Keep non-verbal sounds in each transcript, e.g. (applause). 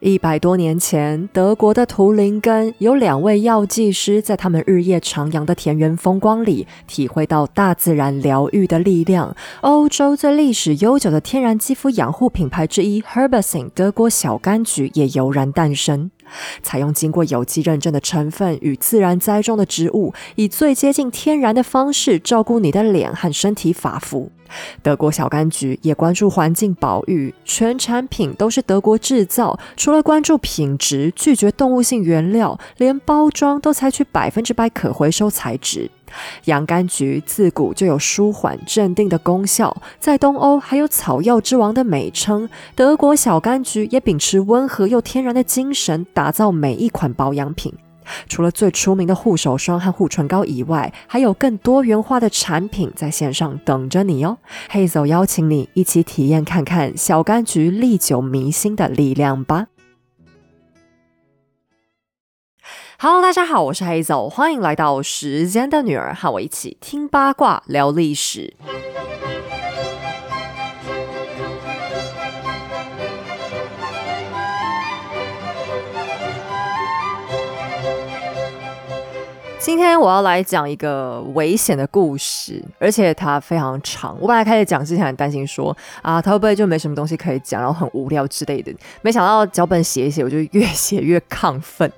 一百多年前，德国的图林根有两位药剂师，在他们日夜徜徉的田园风光里，体会到大自然疗愈的力量。欧洲最历史悠久的天然肌肤养护品牌之一 herbasin 德国小柑橘也油然诞生。采用经过有机认证的成分与自然栽种的植物，以最接近天然的方式照顾你的脸和身体发肤。德国小柑橘也关注环境保育，全产品都是德国制造。除了关注品质，拒绝动物性原料，连包装都采取百分之百可回收材质。洋甘菊自古就有舒缓镇定的功效，在东欧还有草药之王的美称。德国小柑橘也秉持温和又天然的精神，打造每一款保养品。除了最出名的护手霜和护唇膏以外，还有更多元化的产品在线上等着你哦。黑走邀请你一起体验看看小柑橘历久弥新的力量吧。Hello，大家好，我是黑走，欢迎来到时间的女儿，和我一起听八卦聊历史。今天我要来讲一个危险的故事，而且它非常长。我本来开始讲之前很担心说啊，它会不会就没什么东西可以讲，然后很无聊之类的。没想到脚本写一写，我就越写越亢奋。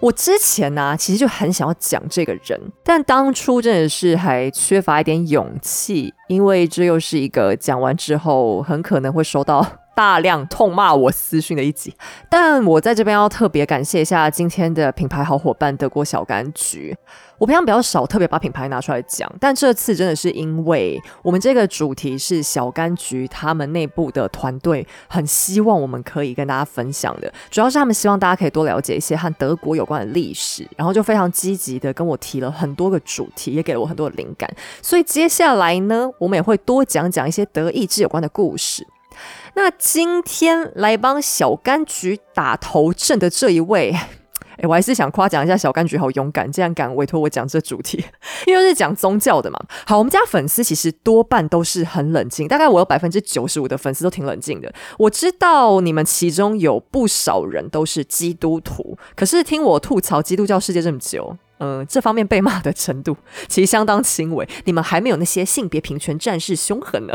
我之前呢，其实就很想要讲这个人，但当初真的是还缺乏一点勇气，因为这又是一个讲完之后很可能会收到。大量痛骂我私讯的一集，但我在这边要特别感谢一下今天的品牌好伙伴德国小柑橘。我平常比较少特别把品牌拿出来讲，但这次真的是因为我们这个主题是小柑橘他们内部的团队很希望我们可以跟大家分享的，主要是他们希望大家可以多了解一些和德国有关的历史，然后就非常积极的跟我提了很多个主题，也给了我很多的灵感。所以接下来呢，我们也会多讲讲一些德意志有关的故事。那今天来帮小柑橘打头阵的这一位，(laughs) 哎，我还是想夸奖一下小柑橘，好勇敢，竟然敢委托我讲这主题，(laughs) 因为是讲宗教的嘛。好，我们家粉丝其实多半都是很冷静，大概我有百分之九十五的粉丝都挺冷静的。我知道你们其中有不少人都是基督徒，可是听我吐槽基督教世界这么久。嗯，这方面被骂的程度其实相当轻微，你们还没有那些性别平权战士凶狠呢。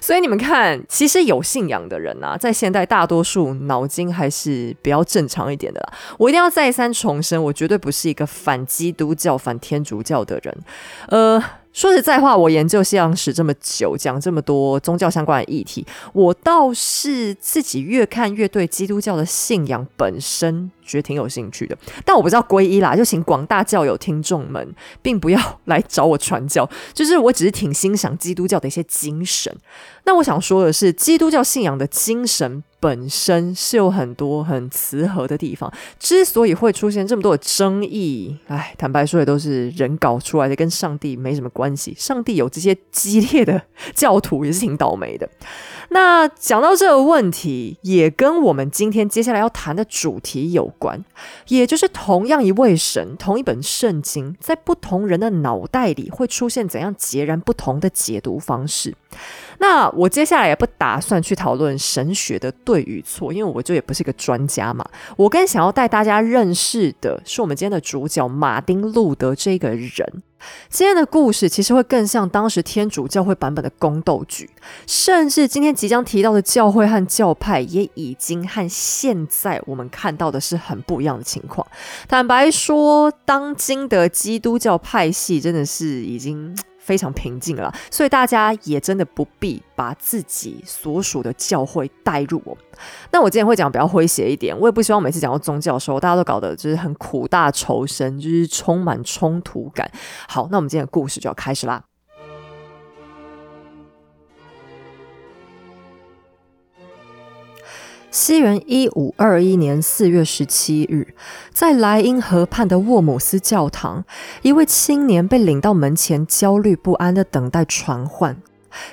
所以你们看，其实有信仰的人啊，在现代大多数脑筋还是比较正常一点的啦。我一定要再三重申，我绝对不是一个反基督教、反天主教的人。呃。说实在话，我研究西洋史这么久，讲这么多宗教相关的议题，我倒是自己越看越对基督教的信仰本身觉得挺有兴趣的。但我不知道皈依啦，就请广大教友听众们，并不要 (laughs) 来找我传教，就是我只是挺欣赏基督教的一些精神。那我想说的是，基督教信仰的精神。本身是有很多很慈和的地方，之所以会出现这么多的争议，哎，坦白说也都是人搞出来的，跟上帝没什么关系。上帝有这些激烈的 (laughs) 教徒也是挺倒霉的。那讲到这个问题，也跟我们今天接下来要谈的主题有关，也就是同样一位神，同一本圣经，在不同人的脑袋里会出现怎样截然不同的解读方式。那我接下来也不打算去讨论神学的对与错，因为我就也不是一个专家嘛。我更想要带大家认识的是我们今天的主角马丁路德这个人。今天的故事其实会更像当时天主教会版本的宫斗剧，甚至今天即将提到的教会和教派也已经和现在我们看到的是很不一样的情况。坦白说，当今的基督教派系真的是已经。非常平静了，所以大家也真的不必把自己所属的教会带入我。那我今天会讲比较诙谐一点，我也不希望每次讲到宗教的时候，大家都搞得就是很苦大仇深，就是充满冲突感。好，那我们今天的故事就要开始啦。西元一五二一年四月十七日，在莱茵河畔的沃姆斯教堂，一位青年被领到门前，焦虑不安的等待传唤。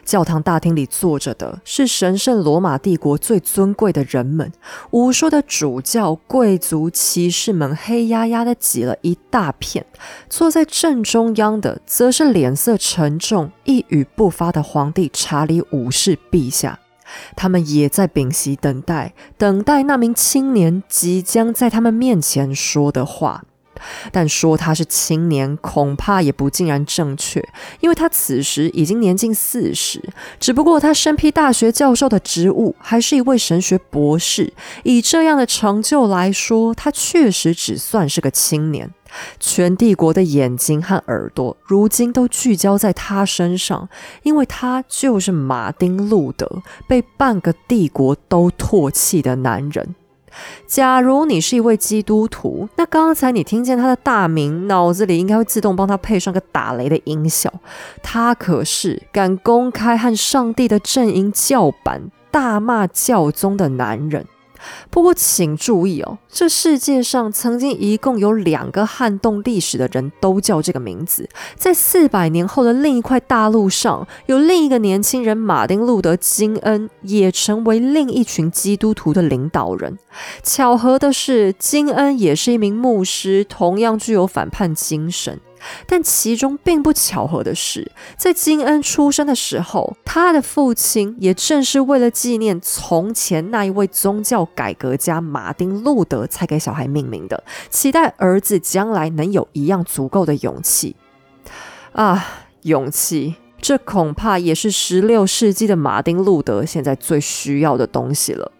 教堂大厅里坐着的是神圣罗马帝国最尊贵的人们，无数的主教、贵族、骑士们黑压压的挤了一大片。坐在正中央的，则是脸色沉重、一语不发的皇帝查理五世陛下。他们也在屏息等待，等待那名青年即将在他们面前说的话。但说他是青年，恐怕也不尽然正确，因为他此时已经年近四十。只不过他身披大学教授的职务，还是一位神学博士。以这样的成就来说，他确实只算是个青年。全帝国的眼睛和耳朵，如今都聚焦在他身上，因为他就是马丁·路德，被半个帝国都唾弃的男人。假如你是一位基督徒，那刚才你听见他的大名，脑子里应该会自动帮他配上个打雷的音效。他可是敢公开和上帝的阵营叫板、大骂教宗的男人。不过，请注意哦，这世界上曾经一共有两个撼动历史的人都叫这个名字。在四百年后的另一块大陆上，有另一个年轻人马丁·路德·金恩，也成为另一群基督徒的领导人。巧合的是，金恩也是一名牧师，同样具有反叛精神。但其中并不巧合的是，在金恩出生的时候，他的父亲也正是为了纪念从前那一位宗教改革家马丁·路德，才给小孩命名的，期待儿子将来能有一样足够的勇气。啊，勇气！这恐怕也是十六世纪的马丁·路德现在最需要的东西了。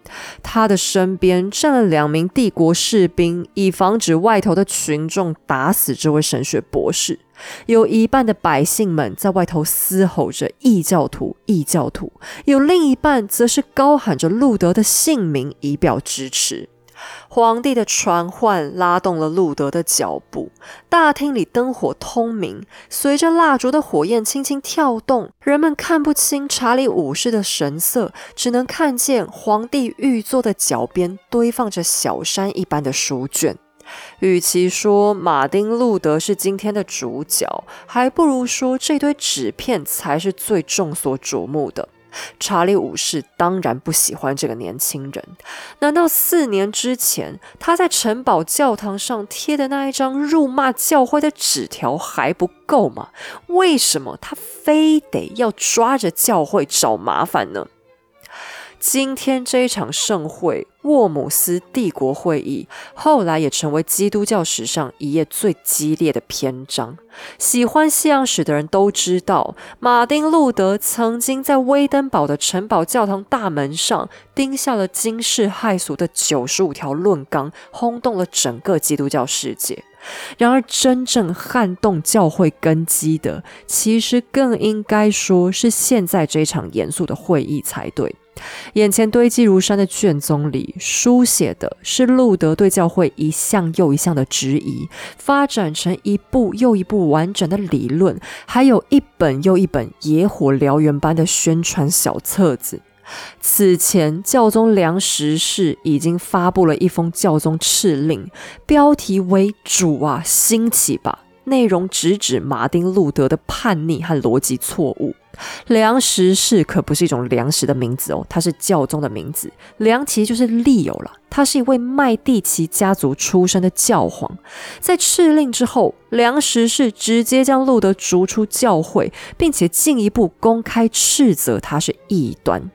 他的身边站了两名帝国士兵，以防止外头的群众打死这位神学博士。有一半的百姓们在外头嘶吼着“异教徒，异教徒”，有另一半则是高喊着路德的姓名以表支持。皇帝的传唤拉动了路德的脚步，大厅里灯火通明，随着蜡烛的火焰轻轻跳动，人们看不清查理五世的神色，只能看见皇帝御座的脚边堆放着小山一般的书卷。与其说马丁·路德是今天的主角，还不如说这堆纸片才是最众所瞩目的。查理五世当然不喜欢这个年轻人。难道四年之前他在城堡教堂上贴的那一张辱骂教会的纸条还不够吗？为什么他非得要抓着教会找麻烦呢？今天这一场盛会——沃姆斯帝国会议，后来也成为基督教史上一页最激烈的篇章。喜欢西洋史的人都知道，马丁·路德曾经在威登堡的城堡教堂大门上钉下了惊世骇俗的九十五条论纲，轰动了整个基督教世界。然而，真正撼动教会根基的，其实更应该说是现在这场严肃的会议才对。眼前堆积如山的卷宗里，书写的是路德对教会一项又一项的质疑，发展成一部又一部完整的理论，还有一本又一本野火燎原般的宣传小册子。此前，教宗梁十世已经发布了一封教宗敕令，标题为“主啊，兴起吧”，内容直指马丁·路德的叛逆和逻辑错误。梁实士可不是一种粮食的名字哦，他是教宗的名字。梁其实就是利友了，他是一位麦蒂奇家族出身的教皇。在敕令之后，梁实士直接将路德逐出教会，并且进一步公开斥责他是异端。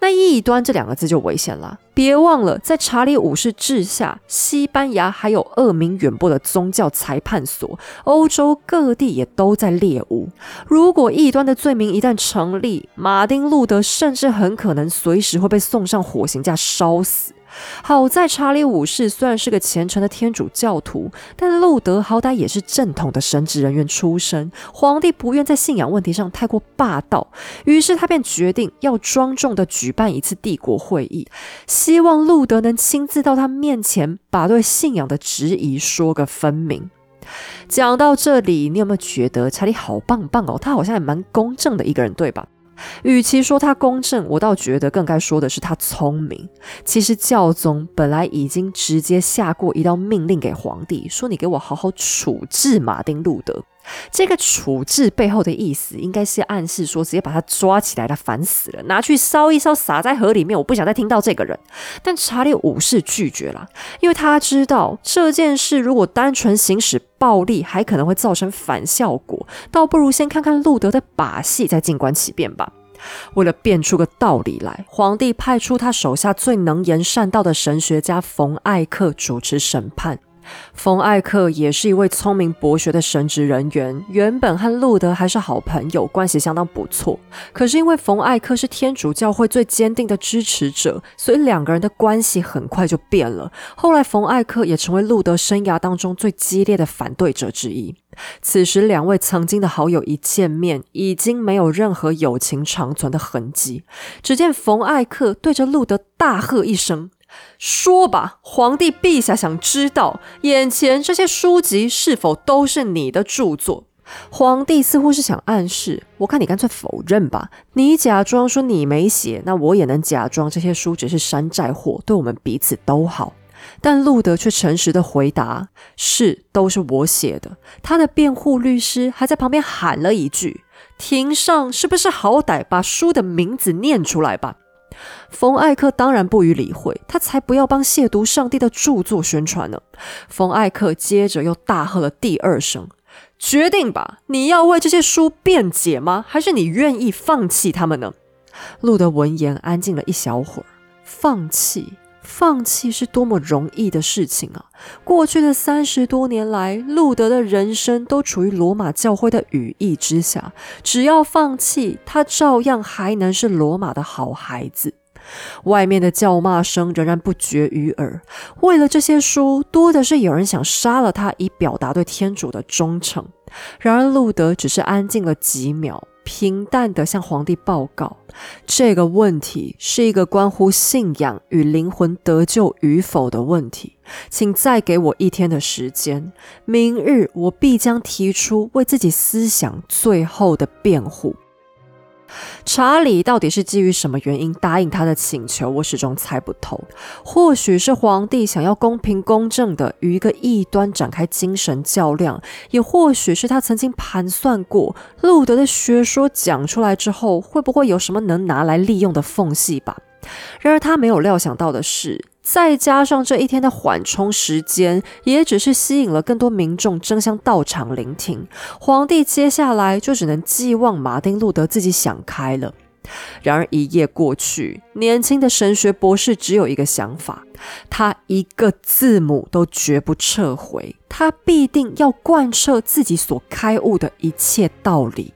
那异端这两个字就危险了。别忘了，在查理五世治下，西班牙还有恶名远播的宗教裁判所，欧洲各地也都在猎巫。如果异端的罪名一旦成立，马丁·路德甚至很可能随时会被送上火刑架烧死。好在查理五世虽然是个虔诚的天主教徒，但路德好歹也是正统的神职人员出身。皇帝不愿在信仰问题上太过霸道，于是他便决定要庄重的举办一次帝国会议，希望路德能亲自到他面前，把对信仰的质疑说个分明。讲到这里，你有没有觉得查理好棒棒哦？他好像也蛮公正的一个人，对吧？与其说他公正，我倒觉得更该说的是他聪明。其实教宗本来已经直接下过一道命令给皇帝，说你给我好好处置马丁·路德。这个处置背后的意思，应该是暗示说直接把他抓起来，他烦死了，拿去烧一烧，撒在河里面。我不想再听到这个人。但查理五世拒绝了，因为他知道这件事如果单纯行使暴力，还可能会造成反效果，倒不如先看看路德的把戏，再静观其变吧。为了辩出个道理来，皇帝派出他手下最能言善道的神学家冯艾克主持审判。冯艾克也是一位聪明博学的神职人员，原本和路德还是好朋友，关系相当不错。可是因为冯艾克是天主教会最坚定的支持者，所以两个人的关系很快就变了。后来冯艾克也成为路德生涯当中最激烈的反对者之一。此时，两位曾经的好友一见面，已经没有任何友情长存的痕迹。只见冯艾克对着路德大喝一声：“说吧，皇帝陛下想知道，眼前这些书籍是否都是你的著作？”皇帝似乎是想暗示：“我看你干脆否认吧。你假装说你没写，那我也能假装这些书只是山寨货，对我们彼此都好。”但路德却诚实的回答：“是，都是我写的。”他的辩护律师还在旁边喊了一句：“庭上是不是好歹把书的名字念出来吧？”冯艾克当然不予理会，他才不要帮亵渎上帝的著作宣传呢。冯艾克接着又大喝了第二声：“决定吧，你要为这些书辩解吗？还是你愿意放弃他们呢？”路德闻言安静了一小会儿，放弃。放弃是多么容易的事情啊！过去的三十多年来，路德的人生都处于罗马教会的羽翼之下。只要放弃，他照样还能是罗马的好孩子。外面的叫骂声仍然不绝于耳。为了这些书，多的是有人想杀了他，以表达对天主的忠诚。然而，路德只是安静了几秒。平淡地向皇帝报告，这个问题是一个关乎信仰与灵魂得救与否的问题，请再给我一天的时间，明日我必将提出为自己思想最后的辩护。查理到底是基于什么原因答应他的请求？我始终猜不透。或许是皇帝想要公平公正的与一个异端展开精神较量，也或许是他曾经盘算过路德的学说讲出来之后，会不会有什么能拿来利用的缝隙吧。然而他没有料想到的是。再加上这一天的缓冲时间，也只是吸引了更多民众争相到场聆听。皇帝接下来就只能寄望马丁路德自己想开了。然而一夜过去，年轻的神学博士只有一个想法：他一个字母都绝不撤回，他必定要贯彻自己所开悟的一切道理。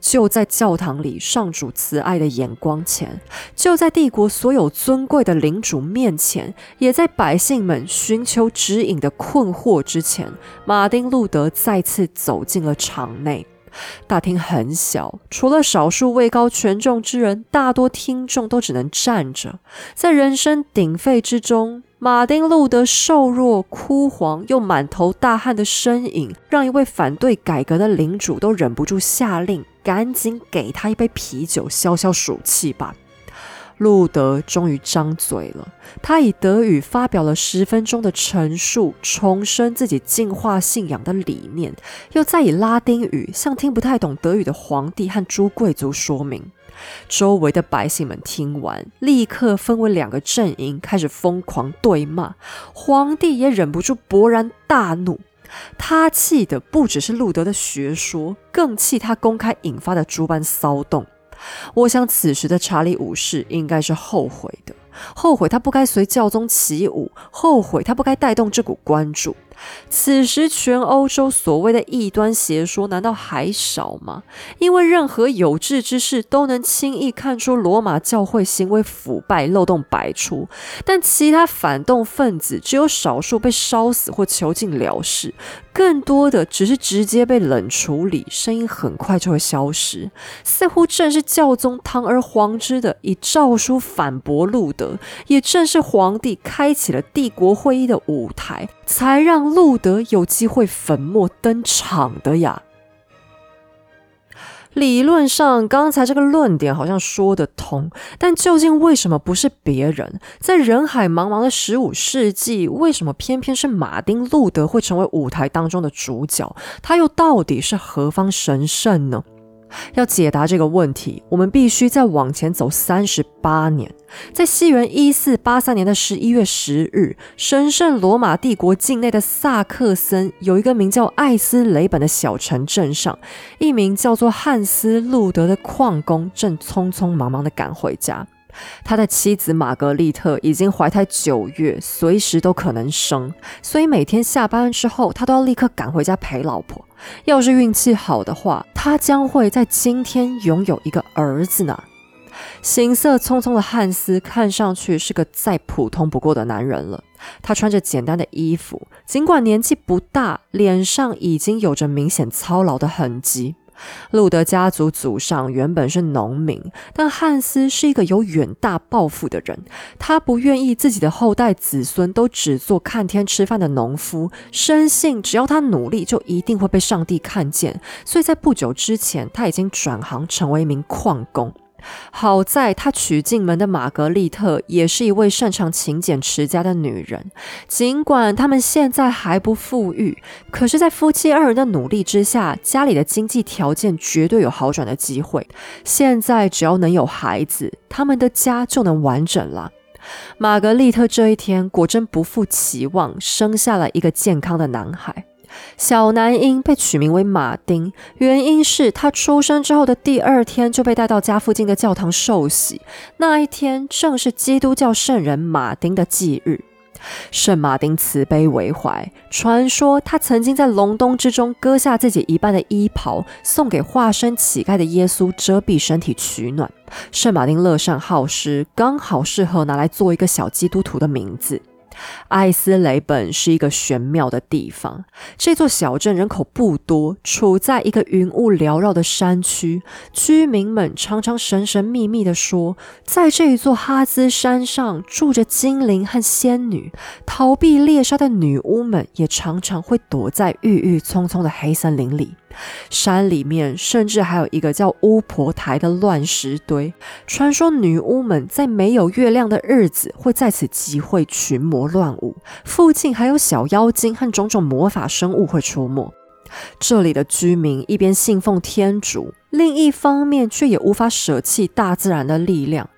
就在教堂里，上主慈爱的眼光前，就在帝国所有尊贵的领主面前，也在百姓们寻求指引的困惑之前，马丁路德再次走进了场内。大厅很小，除了少数位高权重之人，大多听众都只能站着。在人声鼎沸之中。马丁路德瘦弱、枯黄又满头大汗的身影，让一位反对改革的领主都忍不住下令：赶紧给他一杯啤酒，消消暑气吧。路德终于张嘴了，他以德语发表了十分钟的陈述，重申自己进化信仰的理念，又再以拉丁语向听不太懂德语的皇帝和诸贵族说明。周围的百姓们听完，立刻分为两个阵营，开始疯狂对骂。皇帝也忍不住勃然大怒，他气的不只是路德的学说，更气他公开引发的诸般骚动。我想，此时的查理五世应该是后悔的，后悔他不该随教宗起舞，后悔他不该带动这股关注。此时，全欧洲所谓的异端邪说，难道还少吗？因为任何有志之士都能轻易看出罗马教会行为腐败、漏洞百出，但其他反动分子只有少数被烧死或囚禁了事，更多的只是直接被冷处理，声音很快就会消失。似乎正是教宗堂而皇之的以诏书反驳路德，也正是皇帝开启了帝国会议的舞台，才让。路德有机会粉墨登场的呀。理论上，刚才这个论点好像说得通，但究竟为什么不是别人？在人海茫茫的十五世纪，为什么偏偏是马丁路德会成为舞台当中的主角？他又到底是何方神圣呢？要解答这个问题，我们必须再往前走三十八年。在西元一四八三年的十一月十日，神圣罗马帝国境内的萨克森有一个名叫艾斯雷本的小城镇上，一名叫做汉斯路德的矿工正匆匆忙忙的赶回家。他的妻子玛格丽特已经怀胎九月，随时都可能生，所以每天下班之后，他都要立刻赶回家陪老婆。要是运气好的话，他将会在今天拥有一个儿子呢。行色匆匆的汉斯看上去是个再普通不过的男人了。他穿着简单的衣服，尽管年纪不大，脸上已经有着明显操劳的痕迹。路德家族祖上原本是农民，但汉斯是一个有远大抱负的人。他不愿意自己的后代子孙都只做看天吃饭的农夫，深信只要他努力，就一定会被上帝看见。所以在不久之前，他已经转行成为一名矿工。好在他娶进门的玛格丽特也是一位擅长勤俭持家的女人。尽管他们现在还不富裕，可是，在夫妻二人的努力之下，家里的经济条件绝对有好转的机会。现在只要能有孩子，他们的家就能完整了。玛格丽特这一天果真不负期望，生下了一个健康的男孩。小男婴被取名为马丁，原因是他出生之后的第二天就被带到家附近的教堂受洗。那一天正是基督教圣人马丁的忌日。圣马丁慈悲为怀，传说他曾经在隆冬之中割下自己一半的衣袍，送给化身乞丐的耶稣遮蔽身体取暖。圣马丁乐善好施，刚好适合拿来做一个小基督徒的名字。艾斯雷本是一个玄妙的地方。这座小镇人口不多，处在一个云雾缭绕的山区。居民们常常神神秘秘地说，在这一座哈兹山上住着精灵和仙女。逃避猎杀的女巫们也常常会躲在郁郁葱葱的黑森林里。山里面甚至还有一个叫巫婆台的乱石堆，传说女巫们在没有月亮的日子会在此集会群魔乱舞，附近还有小妖精和种种魔法生物会出没。这里的居民一边信奉天主，另一方面却也无法舍弃大自然的力量。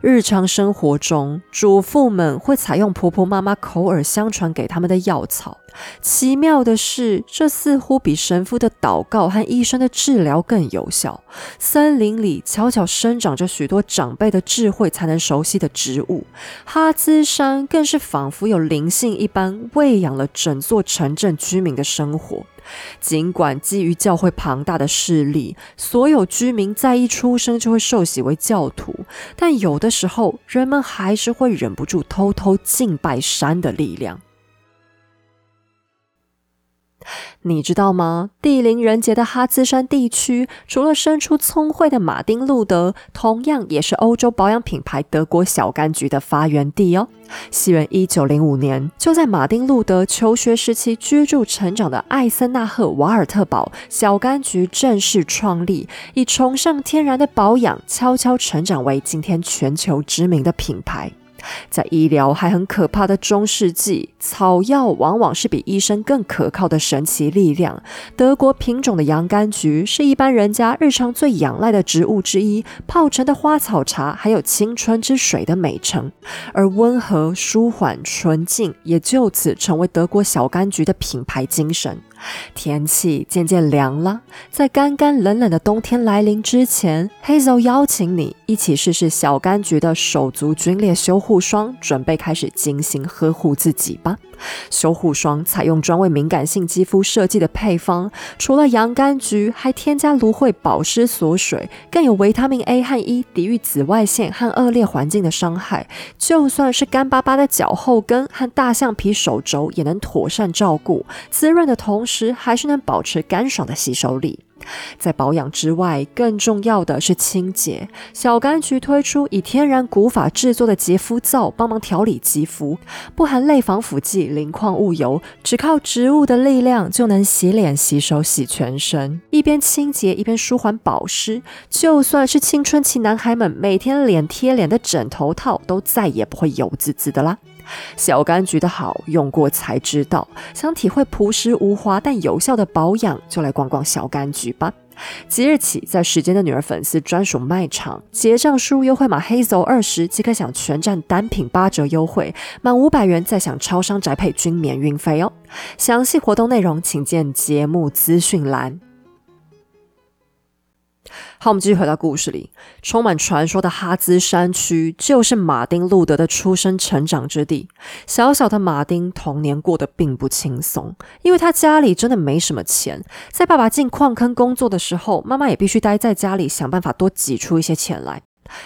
日常生活中，主妇们会采用婆婆妈妈口耳相传给他们的药草。奇妙的是，这似乎比神父的祷告和医生的治疗更有效。森林里悄悄生长着许多长辈的智慧才能熟悉的植物，哈兹山更是仿佛有灵性一般，喂养了整座城镇居民的生活。尽管基于教会庞大的势力，所有居民在一出生就会受洗为教徒，但有的时候，人们还是会忍不住偷偷敬拜山的力量。你知道吗？地灵人杰的哈兹山地区，除了生出聪慧的马丁路德，同样也是欧洲保养品牌德国小柑橘的发源地哦。西元一九零五年，就在马丁路德求学时期居住成长的艾森纳赫瓦尔特堡小柑橘正式创立，以崇尚天然的保养，悄悄成长为今天全球知名的品牌。在医疗还很可怕的中世纪，草药往往是比医生更可靠的神奇力量。德国品种的洋甘菊是一般人家日常最仰赖的植物之一，泡成的花草茶还有青春之水的美称。而温和、舒缓、纯净，也就此成为德国小柑橘的品牌精神。天气渐渐凉了，在干干冷冷的冬天来临之前，Hazel 邀请你一起试试小柑橘的手足皲裂修护霜，准备开始精心呵护自己吧。修护霜采用专为敏感性肌肤设计的配方，除了洋甘菊，还添加芦荟保湿锁水，更有维他命 A 和 E，抵御紫外线和恶劣环境的伤害。就算是干巴巴的脚后跟和大象皮手肘，也能妥善照顾，滋润的同时，还是能保持干爽的吸收力。在保养之外，更重要的是清洁。小柑橘推出以天然古法制作的洁肤皂，帮忙调理肌肤，不含类防腐剂、零矿物油，只靠植物的力量就能洗脸、洗手、洗全身，一边清洁一边舒缓保湿。就算是青春期男孩们每天脸贴脸的枕头套，都再也不会油滋滋的啦。小柑橘的好用过才知道，想体会朴实无华但有效的保养，就来逛逛小柑橘吧。即日起，在时间的女儿粉丝专属卖场结账，输入优惠码 Hazel 二十即可享全站单品八折优惠，满五百元再享超商宅配均免运费哦。详细活动内容请见节目资讯栏。好，我们继续回到故事里。充满传说的哈兹山区，就是马丁路德的出生成长之地。小小的马丁童年过得并不轻松，因为他家里真的没什么钱。在爸爸进矿坑工作的时候，妈妈也必须待在家里，想办法多挤出一些钱来。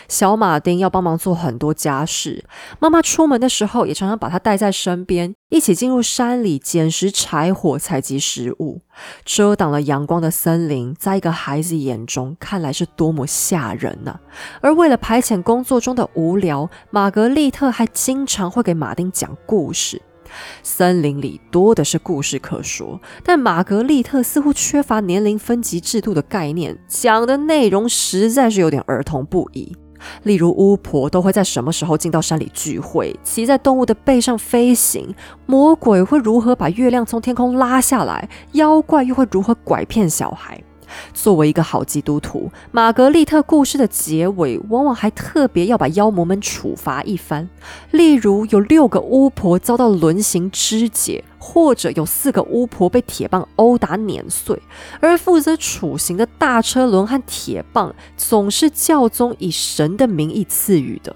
小马丁要帮忙做很多家事，妈妈出门的时候也常常把他带在身边，一起进入山里捡拾柴火、采集食物。遮挡了阳光的森林，在一个孩子眼中看来是多么吓人呐！而为了排遣工作中的无聊，玛格丽特还经常会给马丁讲故事。森林里多的是故事可说，但玛格丽特似乎缺乏年龄分级制度的概念，讲的内容实在是有点儿童不宜。例如，巫婆都会在什么时候进到山里聚会？骑在动物的背上飞行？魔鬼会如何把月亮从天空拉下来？妖怪又会如何拐骗小孩？作为一个好基督徒，玛格丽特故事的结尾往往还特别要把妖魔们处罚一番。例如，有六个巫婆遭到轮刑肢解，或者有四个巫婆被铁棒殴打碾碎，而负责处刑的大车轮和铁棒总是教宗以神的名义赐予的。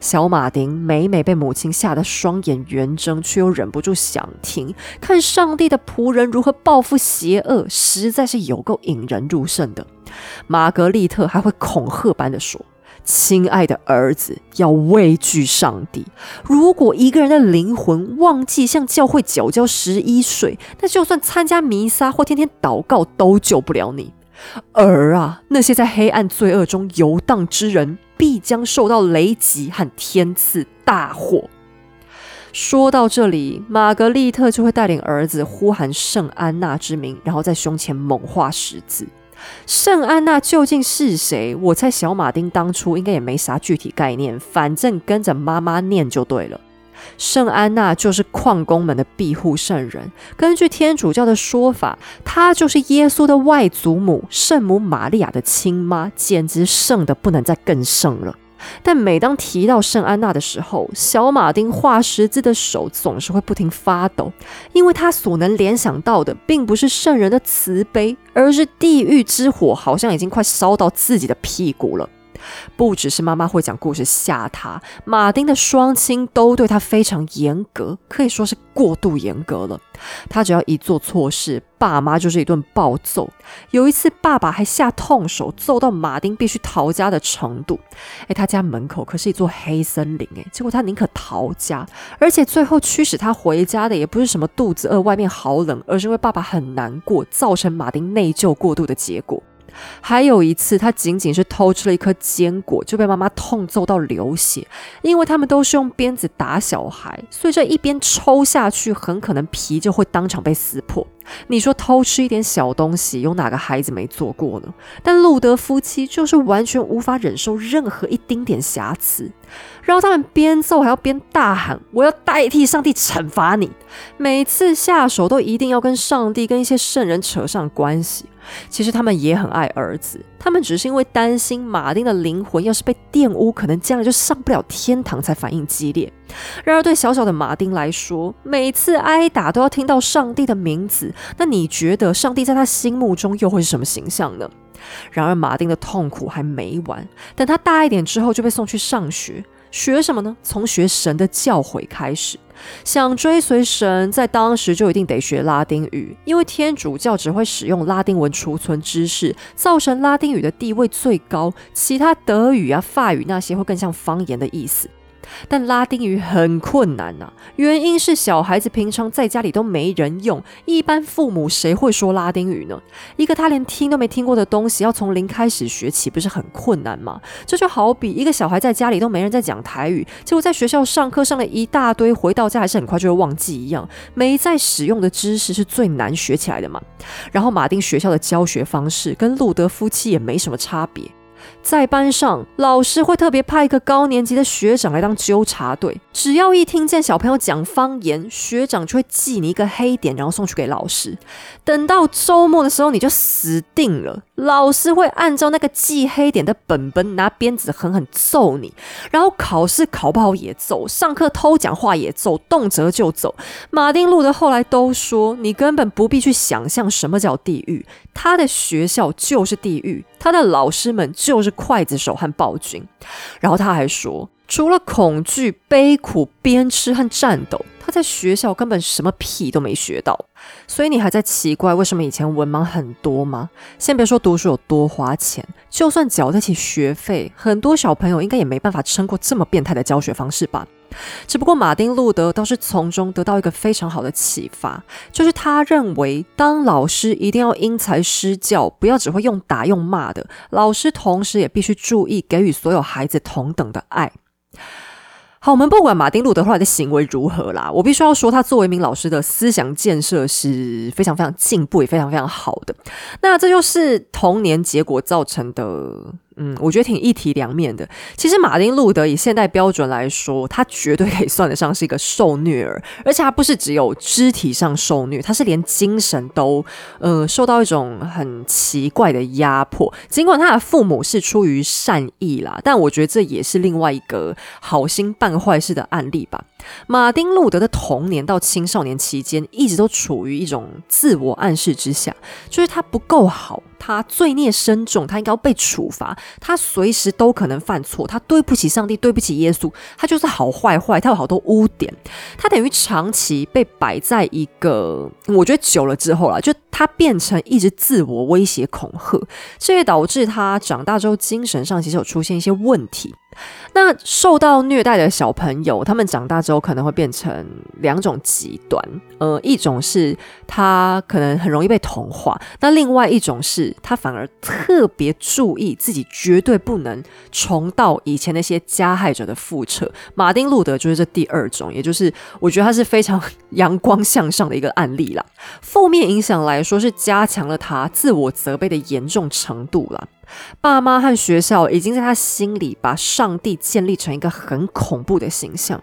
小马丁每每被母亲吓得双眼圆睁，却又忍不住想听，看上帝的仆人如何报复邪恶，实在是有够引人入胜的。玛格丽特还会恐吓般的说：“亲爱的儿子，要畏惧上帝。如果一个人的灵魂忘记向教会缴交十一税，那就算参加弥撒或天天祷告，都救不了你。儿啊，那些在黑暗罪恶中游荡之人。”必将受到雷击和天赐大祸。说到这里，玛格丽特就会带领儿子呼喊圣安娜之名，然后在胸前猛画十字。圣安娜究竟是谁？我猜小马丁当初应该也没啥具体概念，反正跟着妈妈念就对了。圣安娜就是矿工们的庇护圣人。根据天主教的说法，她就是耶稣的外祖母，圣母玛利亚的亲妈，简直圣的不能再更圣了。但每当提到圣安娜的时候，小马丁画十字的手总是会不停发抖，因为他所能联想到的并不是圣人的慈悲，而是地狱之火好像已经快烧到自己的屁股了。不只是妈妈会讲故事吓他，马丁的双亲都对他非常严格，可以说是过度严格了。他只要一做错事，爸妈就是一顿暴揍。有一次，爸爸还下痛手，揍到马丁必须逃家的程度。诶，他家门口可是一座黑森林，诶，结果他宁可逃家，而且最后驱使他回家的也不是什么肚子饿、外面好冷，而是因为爸爸很难过，造成马丁内疚过度的结果。还有一次，他仅仅是偷吃了一颗坚果，就被妈妈痛揍到流血。因为他们都是用鞭子打小孩，所以这一边抽下去，很可能皮就会当场被撕破。你说偷吃一点小东西，有哪个孩子没做过呢？但路德夫妻就是完全无法忍受任何一丁点瑕疵，然后他们边揍还要边大喊：“我要代替上帝惩罚你！”每次下手都一定要跟上帝跟一些圣人扯上关系。其实他们也很爱儿子，他们只是因为担心马丁的灵魂要是被玷污，可能将来就上不了天堂，才反应激烈。然而对小小的马丁来说，每次挨打都要听到上帝的名字，那你觉得上帝在他心目中又会是什么形象呢？然而马丁的痛苦还没完，等他大一点之后就被送去上学，学什么呢？从学神的教诲开始。想追随神，在当时就一定得学拉丁语，因为天主教只会使用拉丁文储存知识，造成拉丁语的地位最高，其他德语啊、法语那些会更像方言的意思。但拉丁语很困难呐，原因是小孩子平常在家里都没人用，一般父母谁会说拉丁语呢？一个他连听都没听过的东西，要从零开始学起，不是很困难吗？这就好比一个小孩在家里都没人在讲台语，结果在学校上课上了一大堆，回到家还是很快就会忘记一样。没在使用的知识是最难学起来的嘛。然后马丁学校的教学方式跟路德夫妻也没什么差别。在班上，老师会特别派一个高年级的学长来当纠察队，只要一听见小朋友讲方言，学长就会记你一个黑点，然后送去给老师。等到周末的时候，你就死定了，老师会按照那个记黑点的本本，拿鞭子狠狠揍你。然后考试考不好也揍，上课偷讲话也揍，动辄就走。马丁路德后来都说，你根本不必去想象什么叫地狱，他的学校就是地狱，他的老师们就是刽子手和暴君。然后他还说。除了恐惧、悲苦、鞭笞和战斗，他在学校根本什么屁都没学到。所以你还在奇怪为什么以前文盲很多吗？先别说读书有多花钱，就算缴得起学费，很多小朋友应该也没办法撑过这么变态的教学方式吧。只不过马丁路德倒是从中得到一个非常好的启发，就是他认为当老师一定要因材施教，不要只会用打用骂的。老师同时也必须注意给予所有孩子同等的爱。好，我们不管马丁路德后来的行为如何啦，我必须要说，他作为一名老师的思想建设是非常非常进步，也非常非常好的。那这就是童年结果造成的。嗯，我觉得挺一体两面的。其实马丁路德以现代标准来说，他绝对可以算得上是一个受虐儿，而且他不是只有肢体上受虐，他是连精神都呃受到一种很奇怪的压迫。尽管他的父母是出于善意啦，但我觉得这也是另外一个好心办坏事的案例吧。马丁路德的童年到青少年期间，一直都处于一种自我暗示之下，就是他不够好。他罪孽深重，他应该要被处罚。他随时都可能犯错，他对不起上帝，对不起耶稣，他就是好坏坏，他有好多污点。他等于长期被摆在一个，我觉得久了之后啊，就他变成一直自我威胁恐吓，这也导致他长大之后精神上其实有出现一些问题。那受到虐待的小朋友，他们长大之后可能会变成两种极端，呃，一种是他可能很容易被同化，那另外一种是他反而特别注意自己绝对不能重蹈以前那些加害者的覆辙。马丁路德就是这第二种，也就是我觉得他是非常 (laughs) 阳光向上的一个案例啦。负面影响来说是加强了他自我责备的严重程度啦。爸妈和学校已经在他心里把上帝建立成一个很恐怖的形象，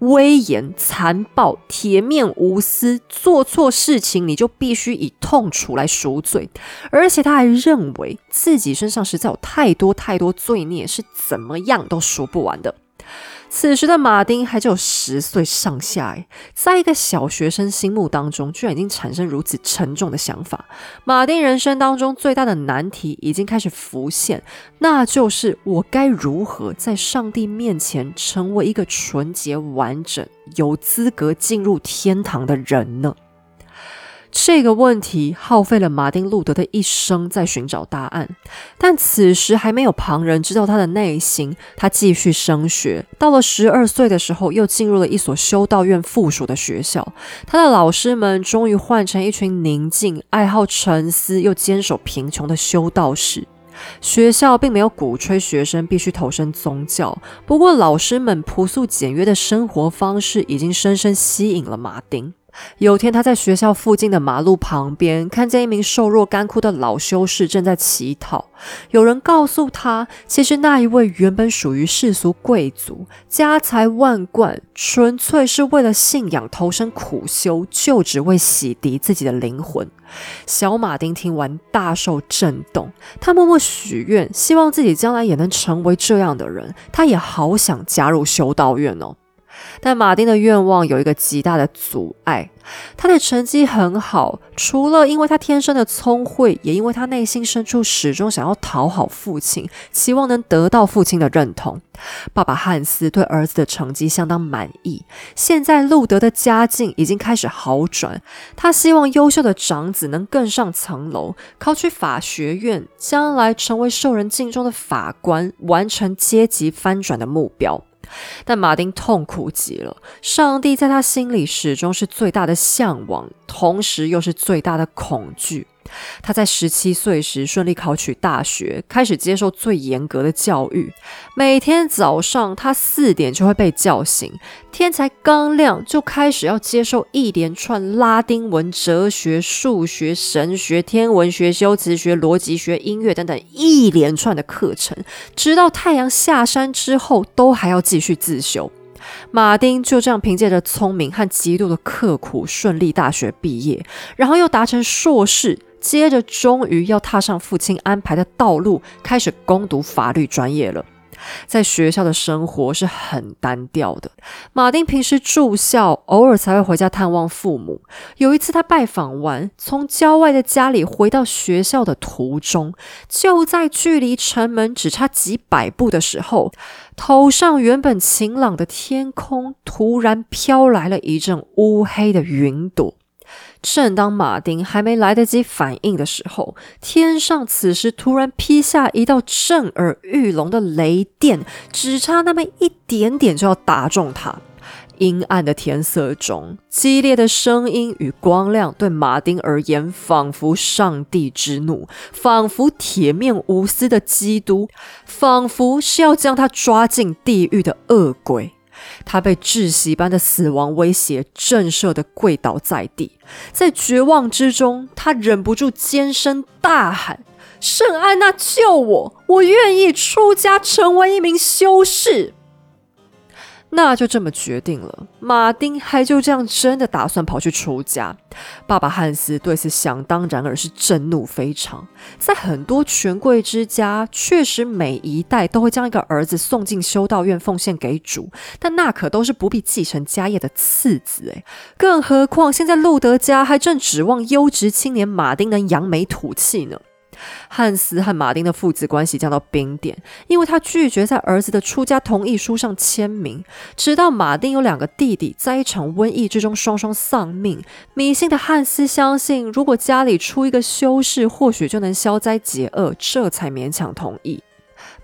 威严、残暴、铁面无私，做错事情你就必须以痛楚来赎罪，而且他还认为自己身上实在有太多太多罪孽，是怎么样都赎不完的。此时的马丁还只有十岁上下，在一个小学生心目当中，居然已经产生如此沉重的想法。马丁人生当中最大的难题已经开始浮现，那就是我该如何在上帝面前成为一个纯洁、完整、有资格进入天堂的人呢？这个问题耗费了马丁路德的一生在寻找答案，但此时还没有旁人知道他的内心。他继续升学，到了十二岁的时候，又进入了一所修道院附属的学校。他的老师们终于换成一群宁静、爱好沉思又坚守贫穷的修道士。学校并没有鼓吹学生必须投身宗教，不过老师们朴素简约的生活方式已经深深吸引了马丁。有天，他在学校附近的马路旁边，看见一名瘦弱干枯的老修士正在乞讨。有人告诉他，其实那一位原本属于世俗贵族，家财万贯，纯粹是为了信仰投身苦修，就只为洗涤自己的灵魂。小马丁听完大受震动，他默默许愿，希望自己将来也能成为这样的人。他也好想加入修道院哦。但马丁的愿望有一个极大的阻碍，他的成绩很好，除了因为他天生的聪慧，也因为他内心深处始终想要讨好父亲，希望能得到父亲的认同。爸爸汉斯对儿子的成绩相当满意，现在路德的家境已经开始好转，他希望优秀的长子能更上层楼，考取法学院，将来成为受人敬重的法官，完成阶级翻转的目标。但马丁痛苦极了，上帝在他心里始终是最大的向往，同时又是最大的恐惧。他在十七岁时顺利考取大学，开始接受最严格的教育。每天早上，他四点就会被叫醒，天才刚亮就开始要接受一连串拉丁文、哲学、数学、神学、天文学、修辞学、逻辑学、音乐等等一连串的课程，直到太阳下山之后，都还要继续自修。马丁就这样凭借着聪明和极度的刻苦，顺利大学毕业，然后又达成硕士，接着终于要踏上父亲安排的道路，开始攻读法律专业了。在学校的生活是很单调的。马丁平时住校，偶尔才会回家探望父母。有一次，他拜访完，从郊外的家里回到学校的途中，就在距离城门只差几百步的时候，头上原本晴朗的天空突然飘来了一阵乌黑的云朵。正当马丁还没来得及反应的时候，天上此时突然劈下一道震耳欲聋的雷电，只差那么一点点就要打中他。阴暗的天色中，激烈的声音与光亮对马丁而言，仿佛上帝之怒，仿佛铁面无私的基督，仿佛是要将他抓进地狱的恶鬼。他被窒息般的死亡威胁震慑的跪倒在地，在绝望之中，他忍不住尖声大喊：“圣安娜，救我！我愿意出家成为一名修士。”那就这么决定了。马丁还就这样真的打算跑去出家。爸爸汉斯对此想当然而是震怒非常。在很多权贵之家，确实每一代都会将一个儿子送进修道院奉献给主，但那可都是不必继承家业的次子诶，更何况现在路德家还正指望优质青年马丁能扬眉吐气呢。汉斯和马丁的父子关系降到冰点，因为他拒绝在儿子的出家同意书上签名。直到马丁有两个弟弟在一场瘟疫之中双双丧命，迷信的汉斯相信，如果家里出一个修士，或许就能消灾解厄，这才勉强同意。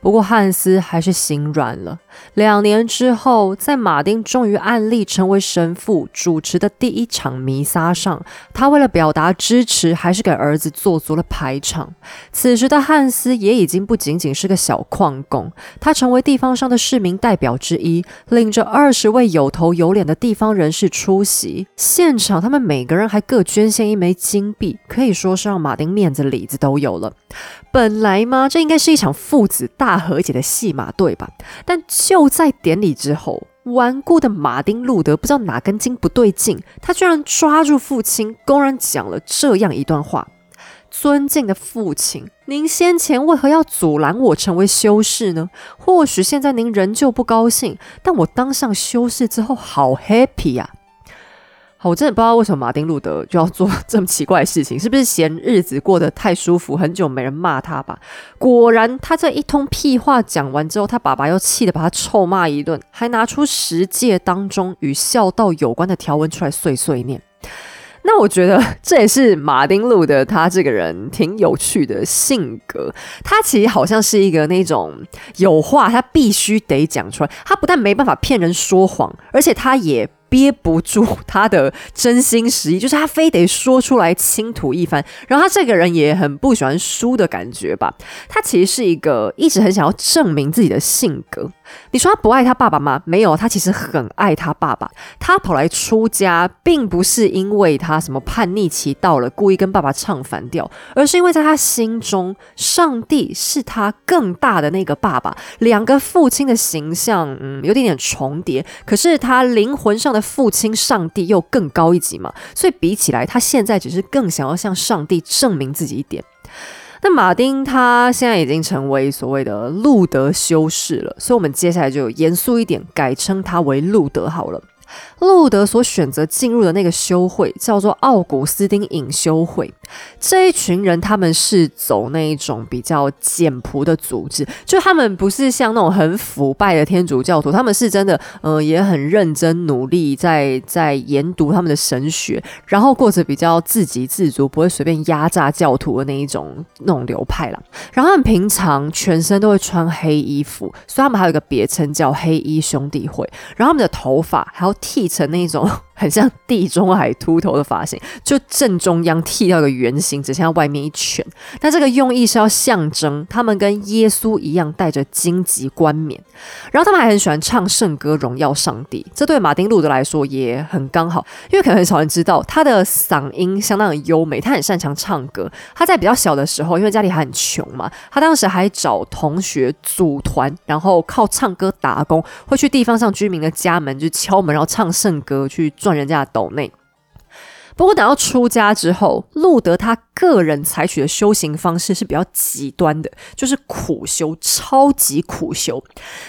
不过汉斯还是心软了。两年之后，在马丁终于按立成为神父主持的第一场弥撒上，他为了表达支持，还是给儿子做足了排场。此时的汉斯也已经不仅仅是个小矿工，他成为地方上的市民代表之一，领着二十位有头有脸的地方人士出席。现场，他们每个人还各捐献一枚金币，可以说是让马丁面子里子都有了。本来嘛，这应该是一场父子大和解的戏码，对吧？但就在典礼之后，顽固的马丁路德不知道哪根筋不对劲，他居然抓住父亲，公然讲了这样一段话：“尊敬的父亲，您先前为何要阻拦我成为修士呢？或许现在您仍旧不高兴，但我当上修士之后，好 happy 呀！”好，我真的不知道为什么马丁路德就要做 (laughs) 这么奇怪的事情，是不是嫌日子过得太舒服，很久没人骂他吧？果然，他这一通屁话讲完之后，他爸爸又气得把他臭骂一顿，还拿出十诫当中与孝道有关的条文出来碎碎念。那我觉得这也是马丁路德他这个人挺有趣的性格，他其实好像是一个那种有话他必须得讲出来，他不但没办法骗人说谎，而且他也。憋不住他的真心实意，就是他非得说出来倾吐一番。然后他这个人也很不喜欢输的感觉吧。他其实是一个一直很想要证明自己的性格。你说他不爱他爸爸吗？没有，他其实很爱他爸爸。他跑来出家，并不是因为他什么叛逆期到了，故意跟爸爸唱反调，而是因为在他心中，上帝是他更大的那个爸爸。两个父亲的形象，嗯，有点点重叠。可是他灵魂上的父亲上帝又更高一级嘛，所以比起来，他现在只是更想要向上帝证明自己一点。那马丁他现在已经成为所谓的路德修士了，所以我们接下来就严肃一点，改称他为路德好了。路德所选择进入的那个修会叫做奥古斯丁隐修会。这一群人他们是走那一种比较简朴的组织，就他们不是像那种很腐败的天主教徒，他们是真的，呃，也很认真努力在在研读他们的神学，然后过着比较自给自足，不会随便压榨教徒的那一种那种流派啦。然后他们平常全身都会穿黑衣服，所以他们还有一个别称叫黑衣兄弟会。然后他们的头发还要剃成那种。很像地中海秃头的发型，就正中央剃掉一个圆形，只剩下外面一圈。那这个用意是要象征他们跟耶稣一样带着荆棘冠冕，然后他们还很喜欢唱圣歌荣耀上帝。这对马丁·路德来说也很刚好，因为可能很少人知道他的嗓音相当的优美，他很擅长唱歌。他在比较小的时候，因为家里还很穷嘛，他当时还找同学组团，然后靠唱歌打工，会去地方上居民的家门就敲门，然后唱圣歌去。赚人家的斗内。不过等到出家之后，路德他个人采取的修行方式是比较极端的，就是苦修，超级苦修。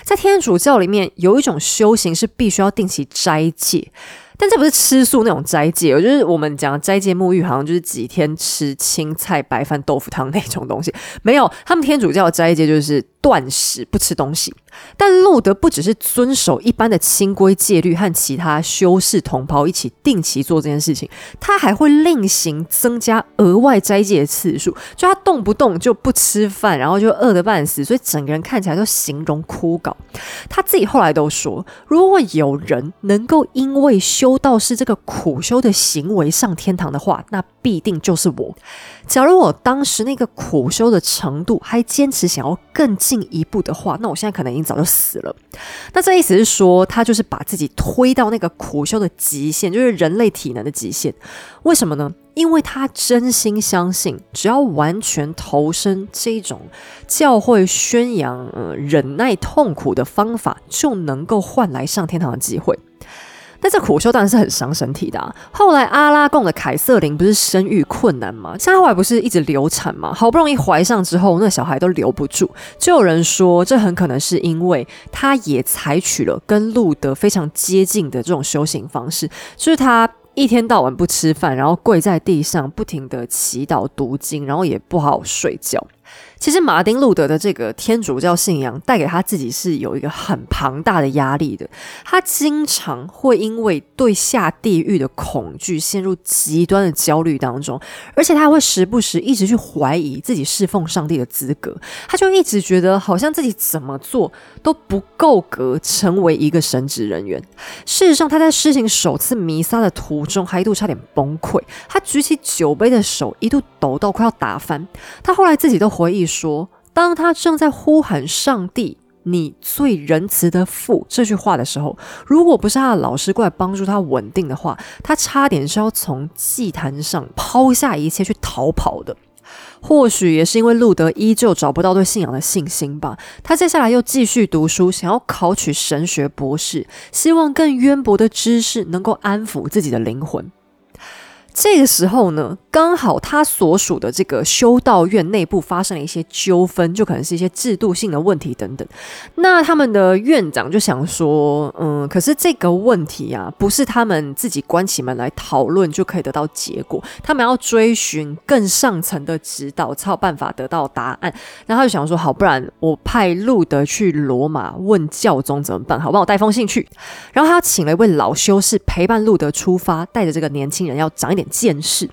在天主教里面，有一种修行是必须要定期斋戒。但这不是吃素那种斋戒，我就是我们讲斋戒沐浴，好像就是几天吃青菜白饭豆腐汤那种东西。没有，他们天主教的斋戒就是断食，不吃东西。但路德不只是遵守一般的清规戒律，和其他修士同袍一起定期做这件事情，他还会另行增加额外斋戒的次数。就他动不动就不吃饭，然后就饿得半死，所以整个人看起来都形容枯槁。他自己后来都说，如果有人能够因为修道士这个苦修的行为上天堂的话，那必定就是我。假如我当时那个苦修的程度还坚持想要更进一步的话，那我现在可能已经早就死了。那这意思是说，他就是把自己推到那个苦修的极限，就是人类体能的极限。为什么呢？因为他真心相信，只要完全投身这种教会宣扬忍耐痛苦的方法，就能够换来上天堂的机会。但这苦修当然是很伤身体的。后来阿拉贡的凯瑟琳不是生育困难吗？像她后来不是一直流产吗？好不容易怀上之后，那小孩都留不住。就有人说，这很可能是因为她也采取了跟路德非常接近的这种修行方式，就是她一天到晚不吃饭，然后跪在地上不停的祈祷读经，然后也不好睡觉。其实马丁路德的这个天主教信仰带给他自己是有一个很庞大的压力的，他经常会因为对下地狱的恐惧陷入极端的焦虑当中，而且他会时不时一直去怀疑自己侍奉上帝的资格，他就一直觉得好像自己怎么做都不够格成为一个神职人员。事实上，他在施行首次弥撒的途中还一度差点崩溃，他举起酒杯的手一度抖到快要打翻，他后来自己都回忆。说，当他正在呼喊上帝“你最仁慈的父”这句话的时候，如果不是他的老师过来帮助他稳定的话，他差点是要从祭坛上抛下一切去逃跑的。或许也是因为路德依旧找不到对信仰的信心吧，他接下来又继续读书，想要考取神学博士，希望更渊博的知识能够安抚自己的灵魂。这个时候呢，刚好他所属的这个修道院内部发生了一些纠纷，就可能是一些制度性的问题等等。那他们的院长就想说，嗯，可是这个问题啊，不是他们自己关起门来讨论就可以得到结果，他们要追寻更上层的指导，才有办法得到答案。然后他就想说，好，不然我派路德去罗马问教宗怎么办？好，帮我带封信去。然后他请了一位老修士陪伴路德出发，带着这个年轻人要长一点。见识，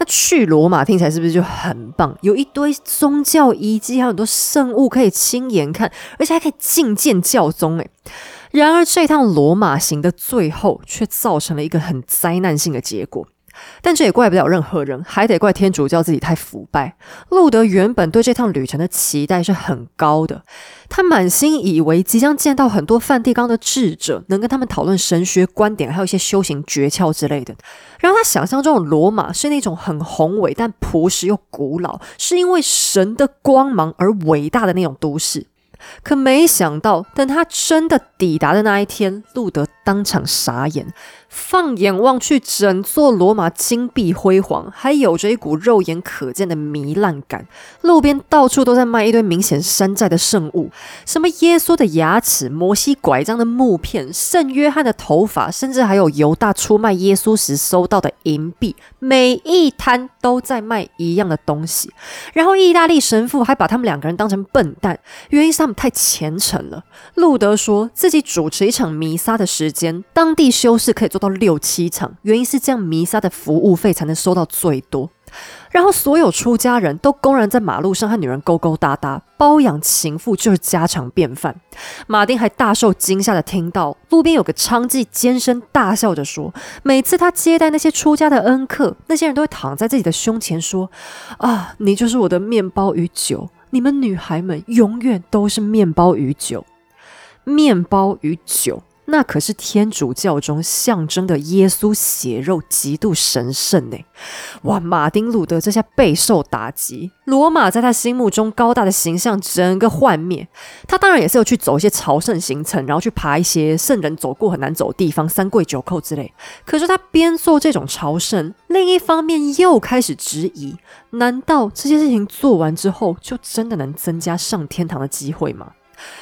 那去罗马听起来是不是就很棒？有一堆宗教遗迹，还有很多圣物可以亲眼看，而且还可以觐见教宗。诶，然而这趟罗马行的最后，却造成了一个很灾难性的结果。但这也怪不了任何人，还得怪天主教自己太腐败。路德原本对这趟旅程的期待是很高的，他满心以为即将见到很多梵蒂冈的智者，能跟他们讨论神学观点，还有一些修行诀窍之类的。然后他想象中的罗马是那种很宏伟但朴实又古老，是因为神的光芒而伟大的那种都市。可没想到，等他真的抵达的那一天，路德当场傻眼。放眼望去，整座罗马金碧辉煌，还有着一股肉眼可见的糜烂感。路边到处都在卖一堆明显山寨的圣物，什么耶稣的牙齿、摩西拐杖的木片、圣约翰的头发，甚至还有犹大出卖耶稣时收到的银币。每一摊都在卖一样的东西。然后意大利神父还把他们两个人当成笨蛋，原因是他们太虔诚了。路德说自己主持一场弥撒的时间。当地修士可以做到六七场，原因是这样弥撒的服务费才能收到最多。然后所有出家人都公然在马路上和女人勾勾搭搭，包养情妇就是家常便饭。马丁还大受惊吓的听到路边有个娼妓尖声大笑着说：“每次他接待那些出家的恩客，那些人都会躺在自己的胸前说：‘啊，你就是我的面包与酒，你们女孩们永远都是面包与酒，面包与酒。’”那可是天主教中象征的耶稣血肉极度神圣呢！哇，马丁路德这下备受打击，罗马在他心目中高大的形象整个幻灭。他当然也是有去走一些朝圣行程，然后去爬一些圣人走过很难走的地方，三跪九叩之类。可是他边做这种朝圣，另一方面又开始质疑：难道这些事情做完之后，就真的能增加上天堂的机会吗？